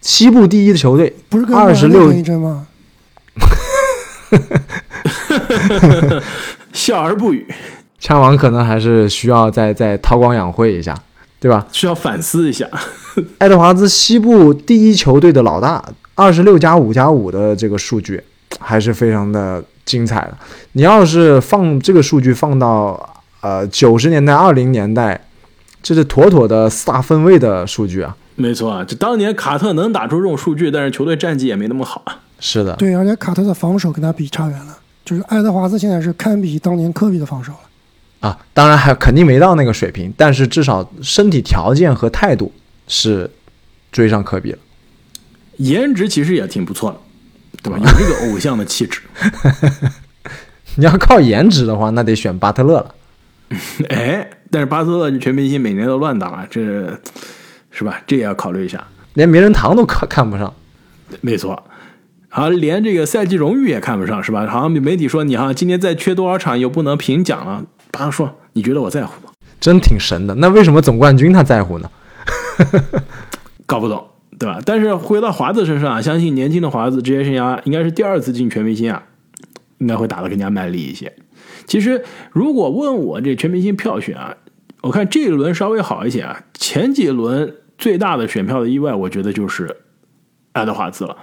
西部第一的球队
不是跟
二十六
一争吗？
笑而不语，
枪王可能还是需要再再韬光养晦一下，对吧？
需要反思一下。
爱德华兹西部第一球队的老大，二十六加五加五的这个数据还是非常的精彩的。你要是放这个数据放到呃九十年代、二零年代，这是妥妥的四大分位的数据啊！
没错啊，就当年卡特能打出这种数据，但是球队战绩也没那么好啊。
是的，
对，而且卡特的防守跟他比差远了，就是爱德华兹现在是堪比当年科比的防守了。
啊，当然还肯定没到那个水平，但是至少身体条件和态度是追上科比了。
颜值其实也挺不错的，对吧？有这个偶像的气质。
你要靠颜值的话，那得选巴特勒了。
哎，但是巴特勒这全明星每年都乱打，这是吧？这也要考虑一下。
连名人堂都看看不上。
没错，好像连这个赛季荣誉也看不上，是吧？好像媒体说你好像今年再缺多少场又不能评奖了。巴特说：“你觉得我在乎吗？
真挺神的。那为什么总冠军他在乎呢？
搞不懂，对吧？但是回到华子身上啊，相信年轻的华子职业生涯应该是第二次进全明星啊，应该会打得更加卖力一些。其实如果问我这全明星票选啊，我看这一轮稍微好一些啊。前几轮最大的选票的意外，我觉得就是爱德华兹了。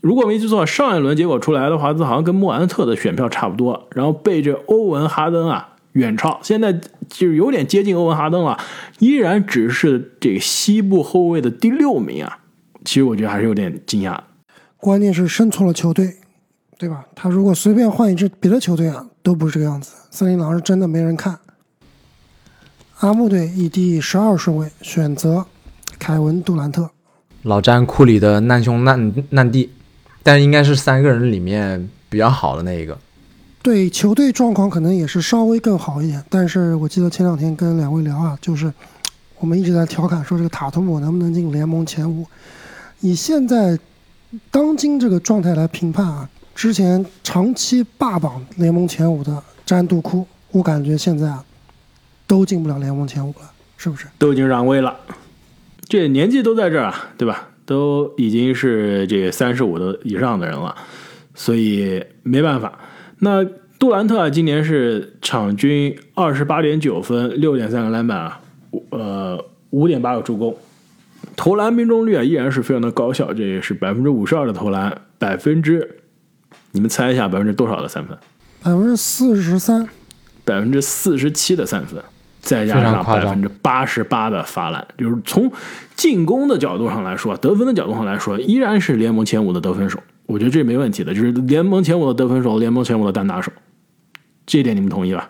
如果没记错，上一轮结果出来，爱德华兹好像跟莫兰特的选票差不多，然后被这欧文哈登啊。远超，现在就是有点接近欧文哈登了，依然只是这个西部后卫的第六名啊。其实我觉得还是有点惊讶。
关键是生错了球队，对吧？他如果随便换一支别的球队啊，都不是这个样子。森林狼是真的没人看。阿木队以第十二顺位选择凯文杜兰特，
老詹库里的难兄难难弟，但应该是三个人里面比较好的那一个。
对球队状况可能也是稍微更好一点，但是我记得前两天跟两位聊啊，就是我们一直在调侃说这个塔图姆能不能进联盟前五。以现在当今这个状态来评判啊，之前长期霸榜联盟前五的詹杜库，我感觉现在啊都进不了联盟前五了，是不是？
都已经让位了，这年纪都在这儿啊，对吧？都已经是这三十五的以上的人了，所以没办法。那杜兰特啊，今年是场均二十八点九分，六点三个篮板啊，呃，五点八个助攻，投篮命中率啊依然是非常的高效，这也是百分之五十二的投篮，百分之你们猜一下百分之多少的三分？
百分之四十三，
百分之四十七的三分，再加上百分之八十八的罚篮，就是从进攻的角度上来说，得分的角度上来说，依然是联盟前五的得分手。我觉得这没问题的，就是联盟前五的得分手，联盟前五的单打手，这一点你们同意吧？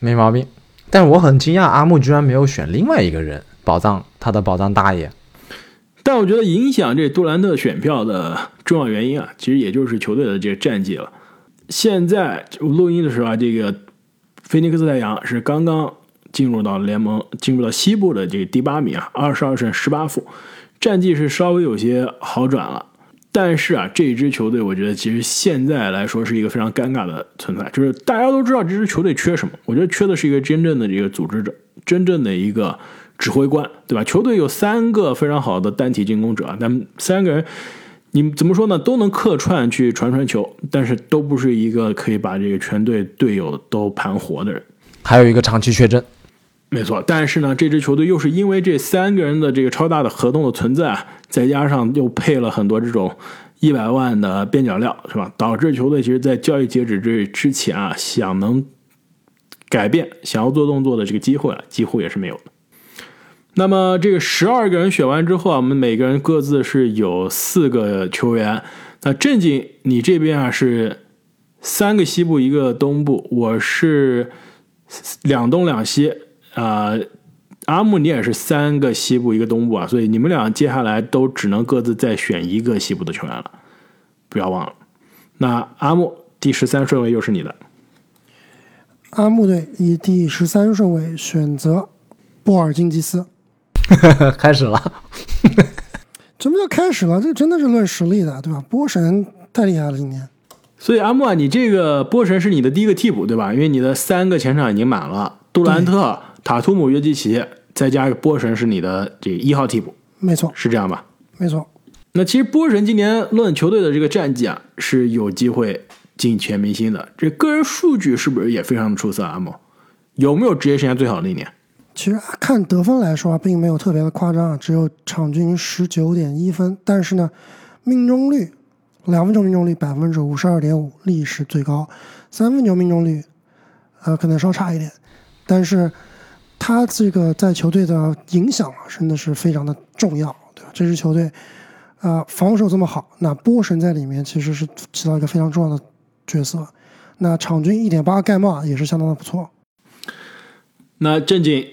没毛病。但我很惊讶，阿木居然没有选另外一个人，宝藏他的宝藏大爷。
但我觉得影响这杜兰特选票的重要原因啊，其实也就是球队的这个战绩了。现在录音的时候啊，这个菲尼克斯太阳是刚刚进入到联盟，进入到西部的这个第八名啊，二十二胜十八负，战绩是稍微有些好转了。但是啊，这支球队我觉得其实现在来说是一个非常尴尬的存在，就是大家都知道这支球队缺什么，我觉得缺的是一个真正的这个组织者，真正的一个指挥官，对吧？球队有三个非常好的单体进攻者，但三个人。你怎么说呢？都能客串去传传球，但是都不是一个可以把这个全队队友都盘活的人。
还有一个长期缺阵，
没错。但是呢，这支球队又是因为这三个人的这个超大的合同的存在，再加上又配了很多这种一百万的边角料，是吧？导致球队其实，在交易截止之之前啊，想能改变、想要做动作的这个机会啊，几乎也是没有的。那么这个十二个人选完之后啊，我们每个人各自是有四个球员。那正经，你这边啊是三个西部一个东部，我是两东两西啊。阿木你也是三个西部一个东部啊，所以你们俩接下来都只能各自再选一个西部的球员了，不要忘了。那阿木第十三顺位又是你的，
阿木队以第十三顺位选择波尔津吉斯。
开始了，
什么叫开始了？这真的是论实力的，对吧？波神太厉害了，今年。
所以阿莫啊，你这个波神是你的第一个替补，对吧？因为你的三个前场已经满了，杜兰特、塔图姆、约基奇，再加一个波神是你的这个一号替补，
没错，
是这样吧？
没错。
那其实波神今年论球队的这个战绩啊，是有机会进全明星的。这个人数据是不是也非常的出色？阿莫有没有职业生涯最好的一年？
其实看得分来说啊，并没有特别的夸张啊，只有场均十九点一分。但是呢，命中率两分球命中率百分之五十二点五，历史最高；三分球命中率，呃，可能稍差一点。但是他这个在球队的影响啊，真的是非常的重要，对吧？这支球队啊，防守这么好，那波神在里面其实是起到一个非常重要的角色。那场均一点八盖帽也是相当的不错。
那正经。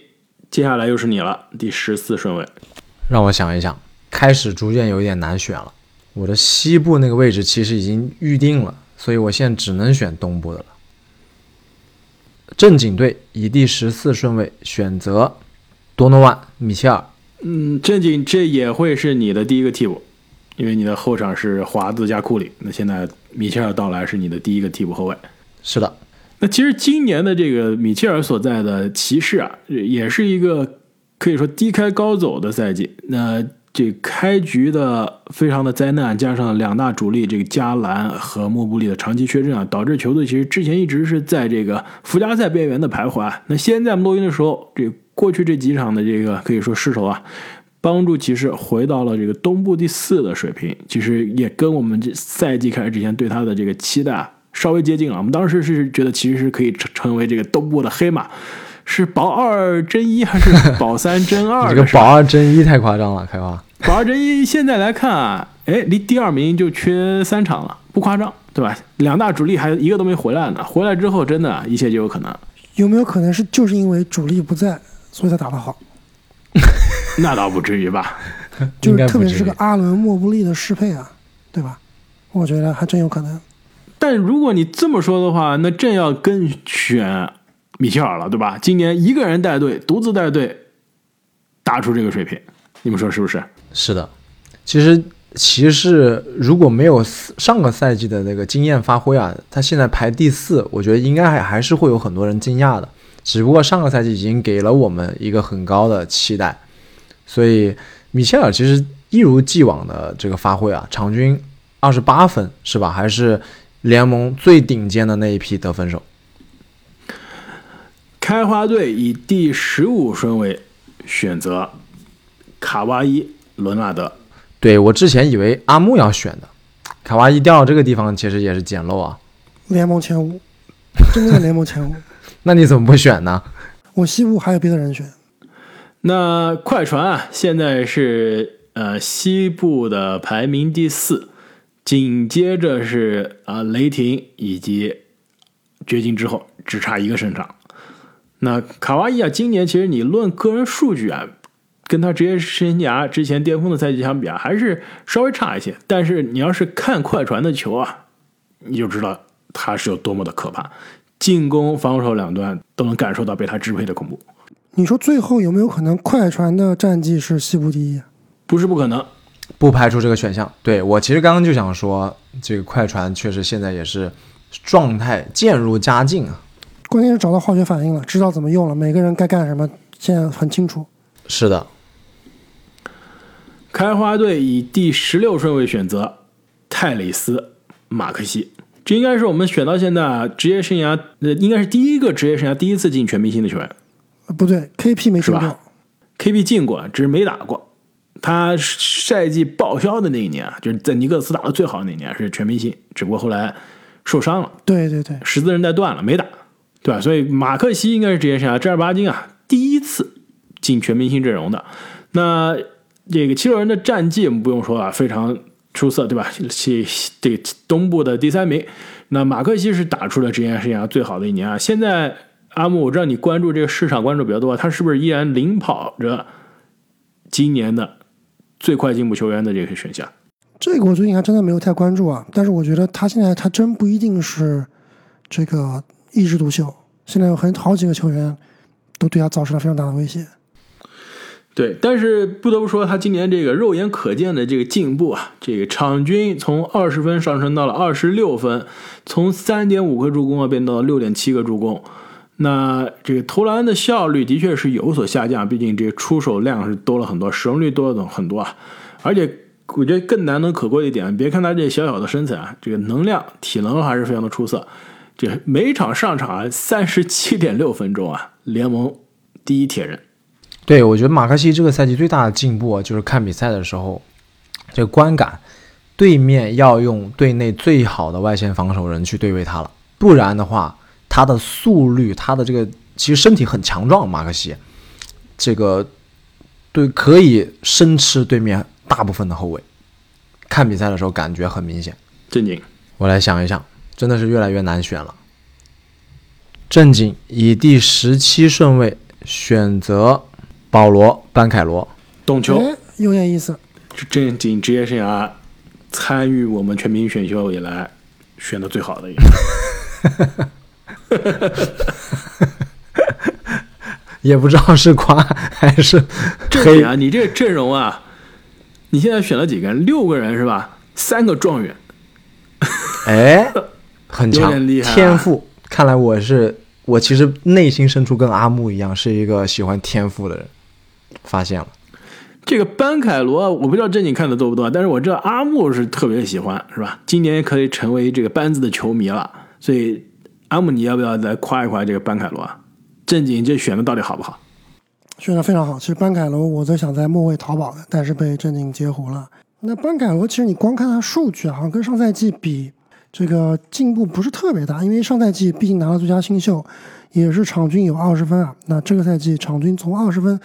接下来又是你了，第十四顺位。
让我想一想，开始逐渐有一点难选了。我的西部那个位置其实已经预定了，所以我现在只能选东部的了。正经队以第十四顺位选择多诺万·米切尔。
嗯，正经这也会是你的第一个替补，因为你的后场是华子加库里。那现在米切尔到来是你的第一个替补后卫。
是的。
那其实今年的这个米切尔所在的骑士啊，也是一个可以说低开高走的赛季。那这开局的非常的灾难，加上两大主力这个加兰和莫布里的长期缺阵啊，导致球队其实之前一直是在这个附加赛边缘的徘徊。那现在录音的时候，这过去这几场的这个可以说势头啊，帮助骑士回到了这个东部第四的水平。其实也跟我们这赛季开始之前对他的这个期待。稍微接近啊，我们当时是觉得其实是可以成成为这个东部的黑马，是保二争一还是 保三争二？
这个保二争一太夸张了，开花。
保二争一现在来看啊，哎，离第二名就缺三场了，不夸张，对吧？两大主力还一个都没回来呢，回来之后真的一切就有可能。
有没有可能是就是因为主力不在，所以他打得好？
那倒不至于吧，
就是特别是个阿伦莫布利的适配啊，对吧？我觉得还真有可能。
但如果你这么说的话，那朕要跟选米切尔了，对吧？今年一个人带队，独自带队，打出这个水平，你们说是不是？
是的，其实骑士如果没有上个赛季的那个经验发挥啊，他现在排第四，我觉得应该还还是会有很多人惊讶的。只不过上个赛季已经给了我们一个很高的期待，所以米切尔其实一如既往的这个发挥啊，场均二十八分是吧？还是。联盟最顶尖的那一批得分手，
开花队以第十五顺位选择卡哇伊·伦纳德。
对我之前以为阿木要选的，卡哇伊掉到这个地方其实也是捡漏啊。
联盟前五，真正的联盟前五。
那你怎么不选呢？
我西部还有别的人选。
那快船啊，现在是呃西部的排名第四，紧接着是啊雷霆以及掘金之后，只差一个胜场。那卡哇伊啊，今年其实你论个人数据啊，跟他职业生涯之前巅峰的赛季相比啊，还是稍微差一些。但是你要是看快船的球啊，你就知道他是有多么的可怕，进攻、防守两端都能感受到被他支配的恐怖。
你说最后有没有可能快船的战绩是西部第一？
不是不可能，
不排除这个选项。对我其实刚刚就想说，这个快船确实现在也是状态渐入佳境啊。
关键是找到化学反应了，知道怎么用了，每个人该干什么，现在很清楚。
是的，
开花队以第十六顺位选择泰里斯·马克西，这应该是我们选到现在职业生涯呃，应该是第一个职业生涯第一次进全明星的球员。
不对，KP 没进过
，KP 进过，只是没打过。他赛季报销的那一年啊，就是在尼克斯打的最好的那年是全明星，只不过后来受伤了。
对对对，
十字韧带断了，没打，对吧？所以马克西应该是职业生涯正儿八经啊第一次进全明星阵容的。那这个七六人的战绩我们不用说了，非常出色，对吧？去这个东部的第三名。那马克西是打出了职业生涯最好的一年啊！现在。阿木，我知道你关注这个市场关注比较多，他是不是依然领跑着今年的最快进步球员的这个选项？
这个我最近还真的没有太关注啊，但是我觉得他现在他真不一定是这个一枝独秀，现在有很好几个球员都对他造成了非常大的威胁。
对，但是不得不说，他今年这个肉眼可见的这个进步啊，这个场均从二十分上升到了二十六分，从三点五个助攻啊变到了六点七个助攻。那这个投篮的效率的确是有所下降，毕竟这个出手量是多了很多，使用率多了很多啊。而且我觉得更难能可贵一点，别看他这小小的身材啊，这个能量、体能还是非常的出色。这每场上场啊，三十七点六分钟啊，联盟第一铁人。
对，我觉得马克西这个赛季最大的进步啊，就是看比赛的时候，这个观感，对面要用队内最好的外线防守人去对位他了，不然的话。他的速率，他的这个其实身体很强壮，马克西，这个对可以生吃对面大部分的后卫。看比赛的时候感觉很明显。
正经，
我来想一想，真的是越来越难选了。正经以第十七顺位选择保罗·班凯罗，
懂球，
有点意思。
正经职业生涯参与我们全民选秀以来选的最好的一个。
也不知道是夸还是黑
啊！你这个阵容啊，你现在选了几个人？六个人是吧？三个状元，
哎，很强，天赋。看来我是我，其实内心深处跟阿木一样，是一个喜欢天赋的人。发现了
这个班凯罗，我不知道正经看的多不多，但是我知道阿木是特别喜欢，是吧？今年可以成为这个班子的球迷了，所以。阿姆，你要不要再夸一夸这个班凯罗啊？正经，这选的到底好不好？
选的非常好。其实班凯罗，我在想在末位淘宝的，但是被正经截胡了。那班凯罗，其实你光看他数据啊，好像跟上赛季比，这个进步不是特别大。因为上赛季毕竟拿了最佳新秀，也是场均有二十分啊。那这个赛季场均从二十分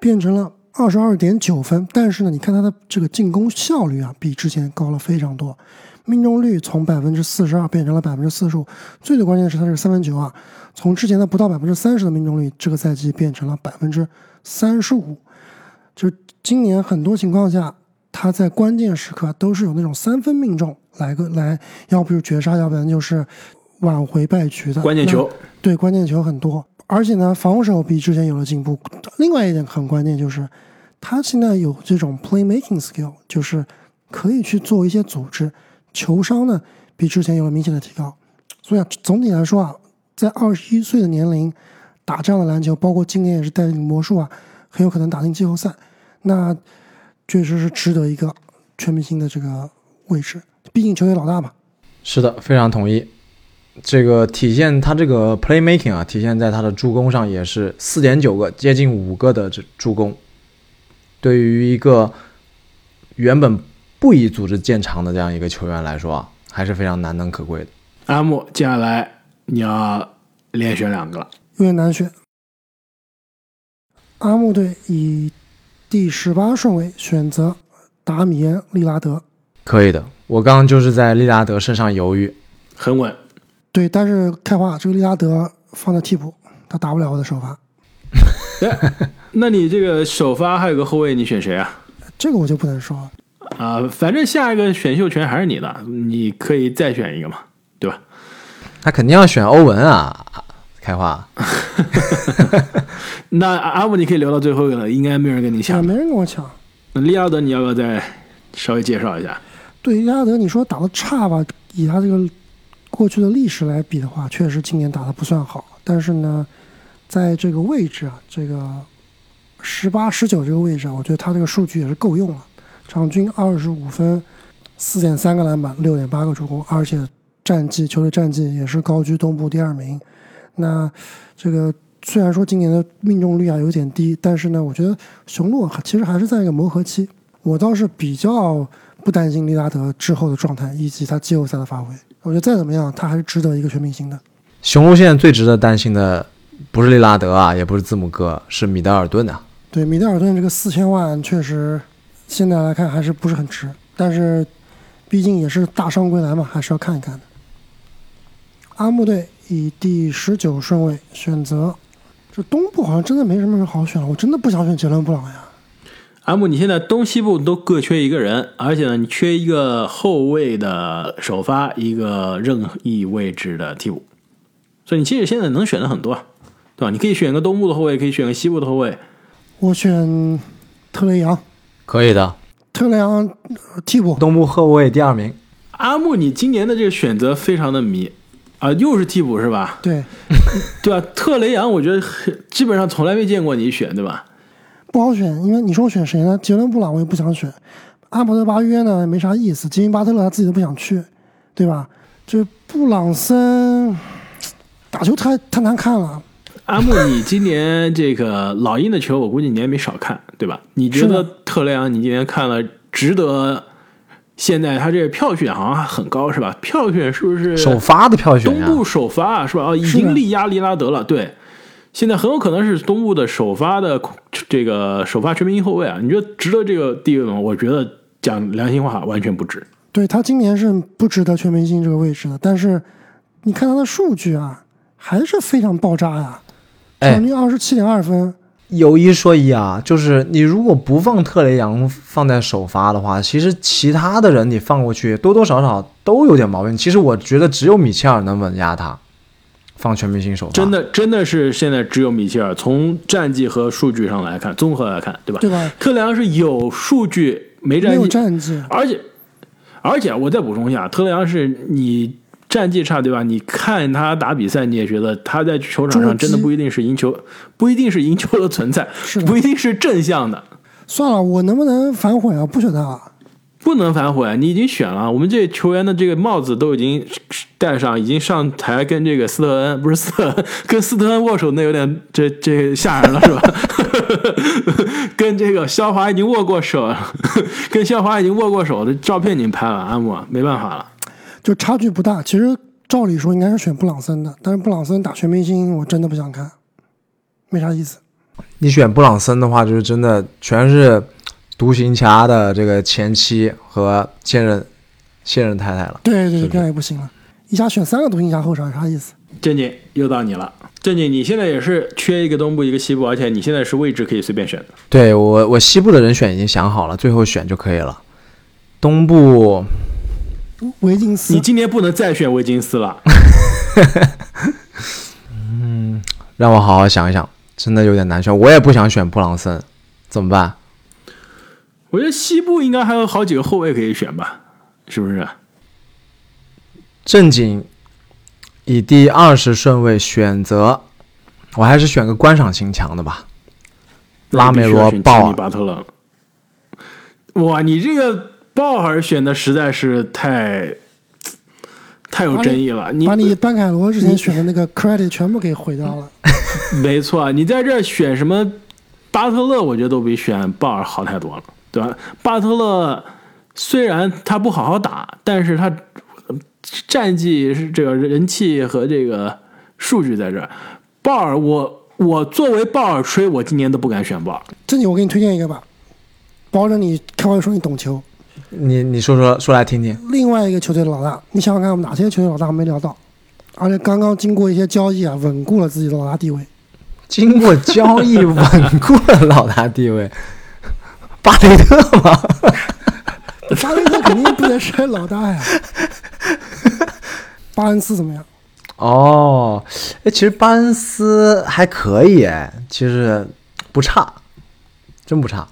变成了二十二点九分，但是呢，你看他的这个进攻效率啊，比之前高了非常多。命中率从百分之四十二变成了百分之四十五，最最关键的是他是三分球啊，从之前的不到百分之三十的命中率，这个赛季变成了百分之三十五。就是今年很多情况下，他在关键时刻都是有那种三分命中来个来，要不就绝杀，要不然就是挽回败局的
关键球。
对，关键球很多，而且呢，防守比之前有了进步。另外一点很关键就是，他现在有这种 playmaking skill，就是可以去做一些组织。球商呢比之前有了明显的提高，所以啊，总体来说啊，在二十一岁的年龄打这样的篮球，包括今年也是带领魔术啊，很有可能打进季后赛，那确实是值得一个全明星的这个位置。毕竟球队老大嘛。
是的，非常同意。这个体现他这个 playmaking 啊，体现在他的助攻上也是四点九个，接近五个的这助攻。对于一个原本不以组织见长的这样一个球员来说啊，还是非常难能可贵的。
阿木，接下来你要连选两个了。
有点难选。阿木队以第十八顺位选择达米安·利拉德。
可以的，我刚刚就是在利拉德身上犹豫。
很稳，
对，但是开花这个利拉德放在替补，他打不了我的首发，
哎，那你这个首发还有个后卫，你选谁啊？
这个我就不能说了。
啊、反正下一个选秀权还是你的，你可以再选一个嘛，对吧？
他肯定要选欧文啊，开花。
那阿阿木你可以留到最后一个了，应该没人跟你
啊，
抢。
没人跟我抢。
那利亚德你要不要再稍微介绍一下？
对利拉德，你说打的差吧？以他这个过去的历史来比的话，确实今年打的不算好。但是呢，在这个位置啊，这个十八、十九这个位置啊，我觉得他这个数据也是够用了。场均二十五分，四点三个篮板，六点八个助攻，而且战绩球队战绩也是高居东部第二名。那这个虽然说今年的命中率啊有点低，但是呢，我觉得雄鹿其实还是在一个磨合期。我倒是比较不担心利拉德之后的状态以及他季后赛的发挥。我觉得再怎么样，他还是值得一个全明星的。
雄鹿现在最值得担心的不是利拉德啊，也不是字母哥，是米德尔顿啊。
对米德尔顿这个四千万确实现在来看还是不是很值，但是毕竟也是大伤归来嘛，还是要看一看的。阿木队以第十九顺位选择，这东部好像真的没什么人好选了，我真的不想选杰伦布朗呀。
阿木，你现在东西部都各缺一个人，而且呢，你缺一个后卫的首发，一个任意位置的替补，所以你其实现在能选的很多，啊，对吧？你可以选个东部的后卫，可以选个西部的后卫。
我选特雷杨，
可以的，
特雷杨呃替补，
东部后卫第二名。
阿木，你今年的这个选择非常的迷啊，又是替补是吧？
对，
对吧？特雷杨，我觉得很基本上从来没见过你选，对吧？
不好选，因为你说我选谁呢？杰伦布朗我也不想选，阿伯德巴约呢没啥意思，吉米巴特勒他自己都不想去，对吧？这布朗森打球太太难看了，
阿木，你今年这个老鹰的球，我估计你也没少看，对吧？你觉得特雷杨，你今年看了值得？现在他这个票选好像还很高，是吧？票选是不是
首发的票选呀、
东部首发是吧？哦，已经力压利拉德了。对，现在很有可能是东部的首发的这个首发全明星后卫啊。你觉得值得这个地位吗？我觉得讲良心话，完全不值。
对他今年是不值得全明星这个位置的，但是你看他的数据啊，还是非常爆炸呀，
哎
场均二十七点二分，
有一说一啊，就是你如果不放特雷杨放在首发的话，其实其他的人你放过去多多少少都有点毛病。其实我觉得只有米切尔能稳压他，放全明星首发。
真的，真的是现在只有米切尔。从战绩和数据上来看，综合来看，对吧？
对吧？
特雷杨是有数据没战绩
没有
战绩，
战绩，
而且而且我再补充一下，特雷杨是你战绩差，对吧？你看他打比赛，你也觉得他在球场上真的不一定是赢球，不一定是赢球的存在，
是
不一定是正向的。
算了，我能不能反悔啊？不选他了。
不能反悔，你已经选了，我们这球员的这个帽子都已经戴上，已经上台跟这个斯特恩不是斯特恩，跟斯特恩握手，那有点这这吓人了是吧？跟这个肖华已经握过手了，跟肖华已经握过手的照片已经拍了，阿木没办法了。
就差距不大。其实照理说应该是选布朗森的，但是布朗森打全明星，我真的不想看，没啥意思。
你选布朗森的话，就是真的全是独行侠的这个前妻和现任现任太太了。
对对对，这样也不行了，一下选三个独行侠后场有啥意思？
正经又到你了，正经，你现在也是缺一个东部一个西部，而且你现在是位置可以随便选的。
对我，我西部的人选已经想好了，最后选就可以了。东部
维金斯
你，今年不能再选维金斯了。
嗯让我好好想一想，真的有点难选。我也不想选布朗森，怎么办？
我觉得西部应该还有好几个后卫可以选吧，是不是？
正经以第二十顺位选择，我还是选个观赏性强的吧。拉梅罗鲍尔
巴特勒。哇，你这个鲍尔选的实在是太太有争议了。你
把你班凯罗之前选的那个 credit 全部给毁掉了。
没错，你在这儿选什么巴特勒，我觉得都比选鲍尔好太多了，对吧？巴特勒虽然他不好好打，但是他呃战绩是这个人气和这个数据在这儿。鲍尔，我我作为鲍尔吹，我今年都不敢选鲍尔。
这里我给你推荐一个吧，保证你开玩笑说你懂球。
你你说说说来听听。
另外一个球队的老大，你想想看，我们哪些球队老大没聊到？而且刚刚经过一些交易啊，稳固了自己的老大地位。
经过交易稳固了老大地位，巴雷特吗？
巴雷特肯定不能是老大呀。巴恩斯怎么样？
哦，哎，其实巴恩斯还可以，哎，其实不差，真不差。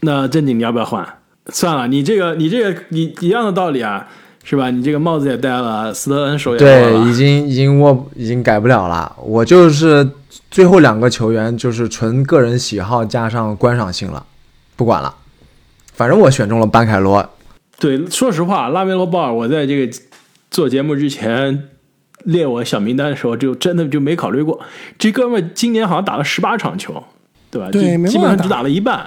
那正经你要不要换？算了，你这个你这个你一样的道理啊，是吧？你这个帽子也戴了，斯特恩手也
对，已经已经握已经改不了了。我就是最后两个球员，就是纯个人喜好加上观赏性了，不管了，反正我选中了班凯罗。
对，说实话，拉梅罗鲍尔，我在这个做节目之前列我小名单的时候，就真的就没考虑过。这哥们儿今年好像打了十八场球，对吧？
对
基本上只
打
了一半。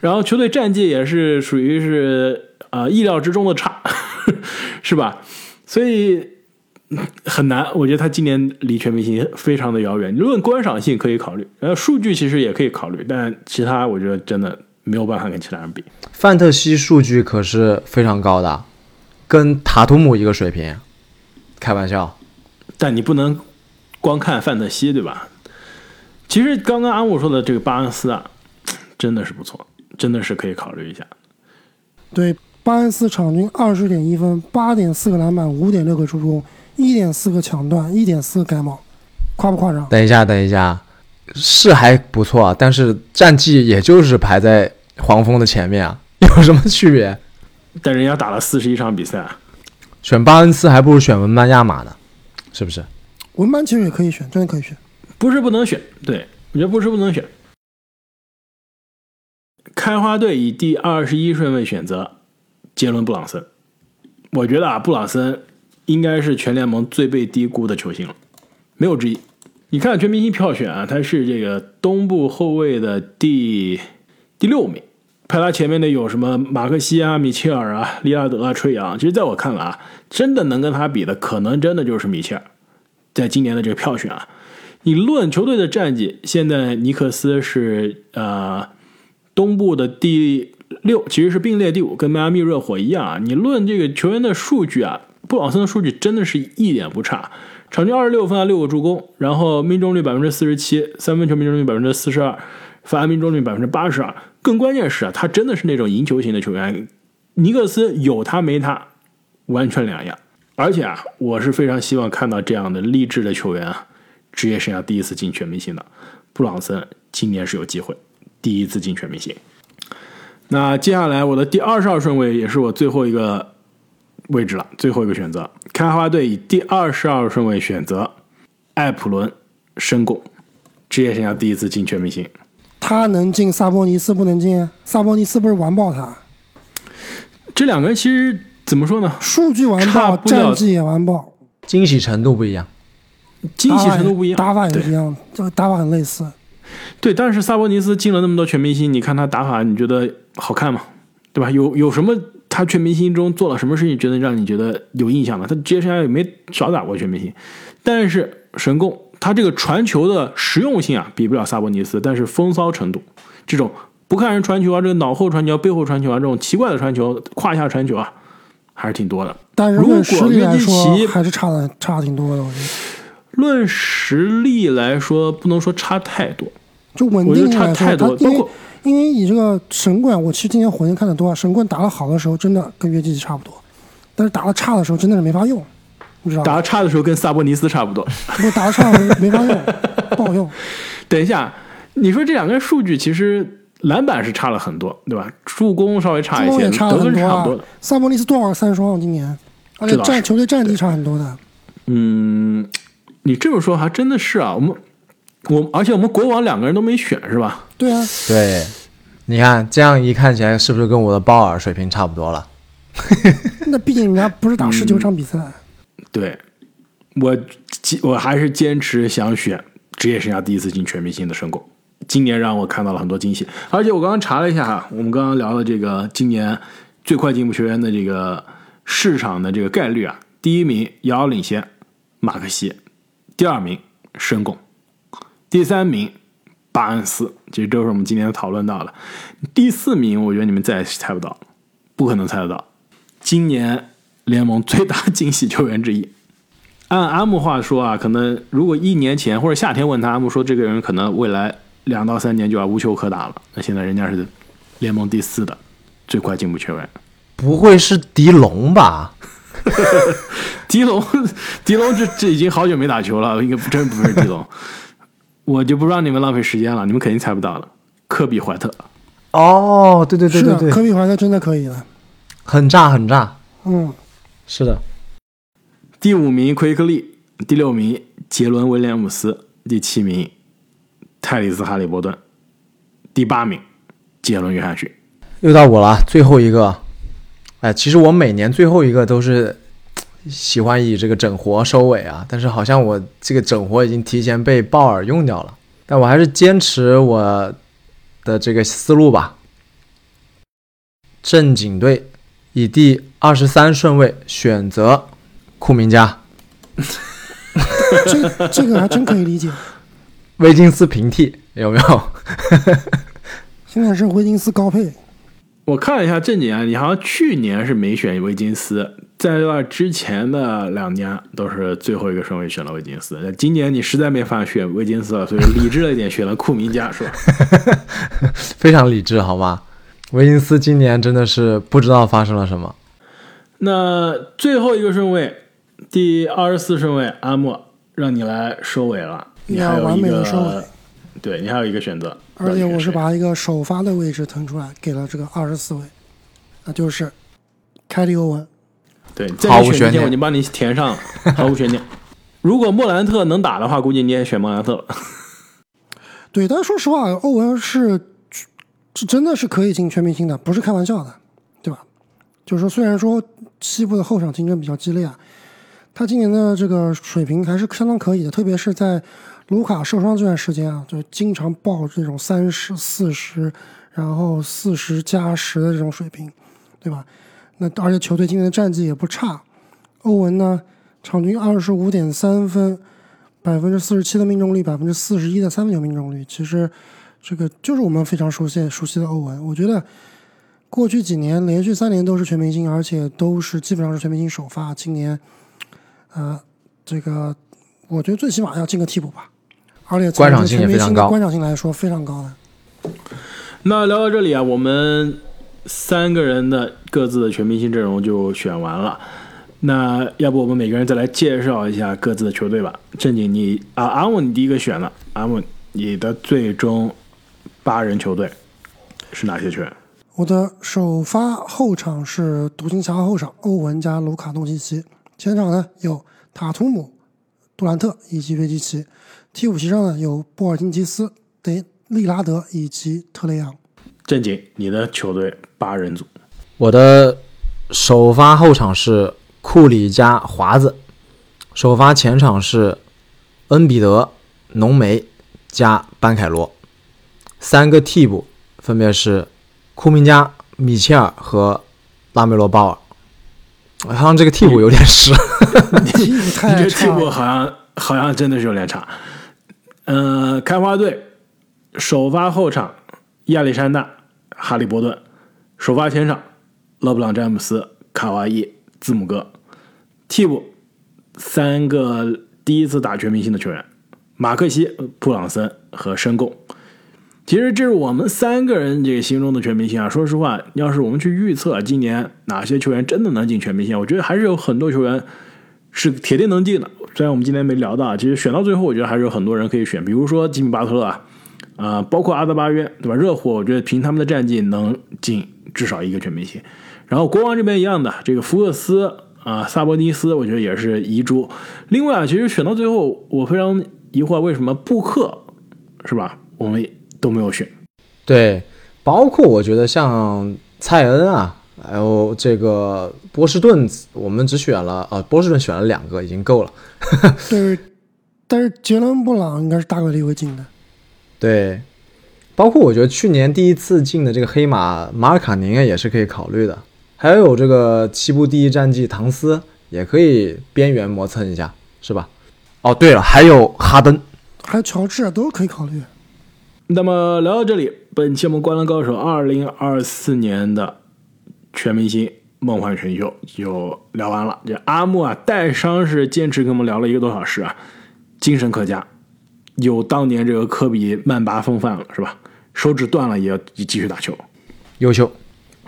然后球队战绩也是属于是呃意料之中的差，是吧？所以嗯很难。我觉得他今年离全明星非常的遥远。论观赏性可以考虑，然后数据其实也可以考虑，但其他我觉得真的没有办法跟其他人比。
范特西数据可是非常高的，跟塔图姆一个水平，开玩笑。
但你不能光看范特西，对吧？其实刚刚阿木说的这个巴恩斯啊，真的是不错，真的是可以考虑一下。
对，巴恩斯场均二十点一分，八点四个篮板，五点六个助攻，一点四个抢断，一点四个盖帽，夸不夸张？
等一下，等一下，是还不错啊，但是战绩也就是排在黄蜂的前面啊，有什么区别？
但人家打了四十一场比赛，啊
选巴恩斯还不如选文班亚马呢，是不是？
文班其实也可以选，真的可以选。
不是不能选，对我觉得不是不能选。开花队以第二十一顺位选择杰伦布朗森，我觉得啊，布朗森应该是全联盟最被低估的球星了，没有之一。你看全明星票选啊，他是这个东部后卫的第第六名，排他前面的有什么马克西啊、米切尔啊、利拉德啊、吹杨。其实在我看来啊，真的能跟他比的，可能真的就是米切尔。在今年的这个票选啊，你论球队的战绩，现在尼克斯是呃东部的第六，其实是并列第五，跟迈阿密热火一样啊。你论这个球员的数据啊，布朗森的数据真的是一点不差，场均二十六分啊，六个助攻，然后命中率百分之四十七，三分球命中率百分之四十二，罚命中率百分之八十二。更关键是啊，他真的是那种赢球型的球员，尼克斯有他没他完全两样。而且啊，我是非常希望看到这样的励志的球员啊，职业生涯第一次进全明星的。布朗森今年是有机会第一次进全明星。那接下来我的第二十二顺位也是我最后一个位置了，最后一个选择，开花队以第二十二顺位选择艾普伦申贡，职业生涯第一次进全明星。
他能进，萨博尼斯不能进啊？萨博尼斯不是完爆他，
这两个人其实怎么说呢？
数据完爆，战绩也完爆，
惊喜程度不一样。
惊喜程度不一样，
打法也
对
是一样，这个打法很类似。
对，但是萨博尼斯进了那么多全明星，你看他打法，你觉得好看吗？对吧？有有什么他全明星中做了什么事情，觉得让你觉得有印象的？他职业生涯也没少打过全明星，但是神贡他这个传球的实用性啊，比不了萨博尼斯，但是风骚程度，这种不看人传球啊，这个脑后传球、背后传球啊，这种奇怪的传球、胯下传球啊，还是挺多的。
但是
如果
论实力来
约基
说，
奇
还是差的差挺多的。我觉得，
论实力来说，不能说差太多，
就稳定性来
多，
他因为。因为以这个神棍，我其实今年火箭看的多啊，神棍打的好的时候，真的跟约基奇差不多，但是打的差的时候，真的是没法用，你知道吗？
打的差的时候跟萨博尼斯差不多。
不是打的差没法用，不好用。
等一下，你说这两个人数据其实篮板是差了很多，对吧？助攻稍微差一些，
也差了
得分
很多啊
是差不多的。。
萨博尼斯多少个三双啊今年，而且战球队战绩差很多的。
嗯，你这么说还真的是啊。我们我而且我们国王两个人都没选是吧？
对啊，
对，你看这样一看起来，是不是跟我的鲍尔水平差不多了？
那毕竟人家不是打十九场比赛，
对，我我还是坚持想选职业生涯第一次进全明星的申购。今年让我看到了很多惊喜，而且我刚刚查了一下哈，我们刚刚聊的这个今年最快进步球员的这个市场的这个概率啊，第一名遥遥领先马克西，第二名申贡，第三名巴恩斯，其实都是我们今天讨论到的。第四名，我觉得你们再也猜不到，不可能猜得到。今年联盟最大惊喜球员之一，按阿木话说啊，可能如果一年前或者夏天问他，阿木说这个人可能未来两到三年就要无球可打了。那现在人家是联盟第四的最快进步球员，
不会是迪龙吧？
迪龙，迪龙这这已经好久没打球了，应该真不是迪龙。我就不让你们浪费时间了，你们肯定猜不到了。科比怀特，
哦，对对对，对对，
科比怀特真的可以了。
很炸很炸，
嗯，
是的。
第五名奎克利，第六名杰伦威廉姆斯，第七名泰里斯哈利伯顿，第八名杰伦约翰逊。
又到我了，最后一个。哎，其实我每年最后一个都是喜欢以这个整活收尾啊，但是好像我这个整活已经提前被鲍尔用掉了，但我还是坚持我的这个思路吧。正经队以第二十三顺位选择库明加，
这这个还真可以理解。
威金斯平替，有没有？
现在是威金斯高配，
我看了一下这几年，你好像去年是没选维金斯，在那之前的两年都是最后一个顺位选了维金斯。那今年你实在没法选维金斯了，所以理智了一点，选了库明加，是吧？
非常理智，好吗？威金斯今年真的是不知道发生了什么。
那最后一个顺位，第二十四顺位，阿莫让你来收尾了。你还有一
要完美的收尾
个，。对你还有一个选择，
而且我是把一个首发的位置腾出来，给了这个二十四位，那就是凯利欧文。
对，在
毫无悬念
我已经帮你填上了，毫无悬念。如果莫兰特能打的话，估计你也选莫兰特了。
对，但是说实话，欧文是是真的是可以进全明星的，不是开玩笑的，对吧？就是说，虽然说西部的后场竞争比较激烈啊，他今年的这个水平还是相当可以的，特别是在卢卡受伤这段时间啊，就经常报这种三十四十，然后四十加十的这种水平，对吧？那而且球队今年的战绩也不差，欧文呢，场均二十五点三分，百分之四十七的命中率，百分之四十一的三分球命中率，其实这个就是我们非常熟悉熟悉的欧文。我觉得过去几年连续三年都是全明星，而且都是基本上是全明星首发。今年，呃，这个我觉得最起码要进个替补吧，而且
观赏性也非常高
观赏性来说非常高的。
那聊到这里啊，我们三个人的各自的全明星阵容就选完了。那要不我们每个人再来介绍一下各自的球队吧。正经你啊，阿姆你第一个选了，阿姆你的最终八人球队是哪些球员？
我的首发后场是独行侠后场欧文加卢卡东契奇，前场呢有塔图姆、杜兰特以及约基奇，替补席上呢有波尔津吉斯、德利拉德以及特雷杨。
正经你的球队八人组，
我的首发后场是库里加华子，首发前场是恩比德、浓眉加班凯罗，三个替补分别是库明加、米切尔和拉梅罗鲍尔。好像这个替补有点湿，
你
太
这替，补好像好像真的是有点差。呃，开花队首发后场亚历山大、哈利伯顿，首发前场勒布朗詹姆斯、卡哇伊、字母哥，替补三个第一次打全明星的球员：马克西、布朗森和申贡。其实这是我们三个人这个心中的全明星啊。说实话，要是我们去预测今年哪些球员真的能进全明星，我觉得还是有很多球员是铁定能进的。虽然我们今天没聊到啊，其实选到最后，我觉得还是有很多人可以选，比如说吉米巴特勒啊，啊、包括阿德巴约，对吧？热火，我觉得凭他们的战绩能进至少一个全明星。然后国王这边一样的，这个福克斯啊、萨博尼斯，我觉得也是遗珠。另外啊，其实选到最后，我非常疑惑为什么布克是吧？我们都没有选。
对，包括我觉得像蔡恩啊，还有这个波士顿，我们只选了呃，波士顿选了两个已经够了。
对，但是杰伦布朗应该是大概率会进的。
对，包括我觉得去年第一次进的这个黑马马尔卡宁也是可以考虑的。还有这个西部第一战绩唐斯也可以边缘磨蹭一下，是吧？哦，对了，还有哈登，
还有乔治啊，都可以考虑。
那么聊到这里，本期我们《灌篮高手》二零二四年的全明星梦幻选秀就聊完了。这阿木啊，带伤是坚持跟我们聊了一个多小时啊，精神可嘉，有当年这个科比曼巴风范了，是吧？手指断了也要继续打球，
优秀。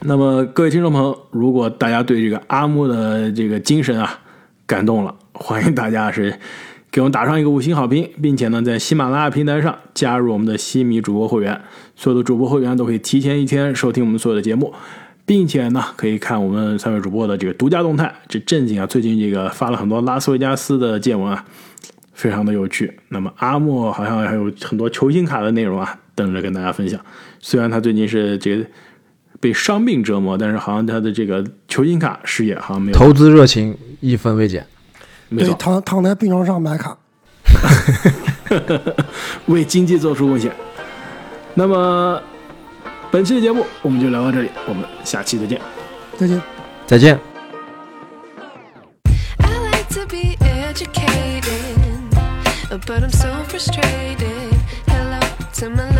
那么各位听众朋友，如果大家对这个阿木的这个精神啊感动了，欢迎大家是。给我们打上一个五星好评，并且呢，在喜马拉雅平台上加入我们的西米主播会员，所有的主播会员都可以提前一天收听我们所有的节目，并且呢，可以看我们三位主播的这个独家动态。这正经啊，最近这个发了很多拉斯维加斯的见闻啊，非常的有趣。那么阿莫好像还有很多球星卡的内容啊，等着跟大家分享。虽然他最近是这个被伤病折磨，但是好像他的这个球星卡事业好像没有
投资热情一分未减。
对，躺躺在病床上买卡，
为经济做出贡献。那么，本期的节目我们就聊到这里，我们下期再见，
再见，
再见。
I like to be educated, but I'm so frustrated. Hello to my.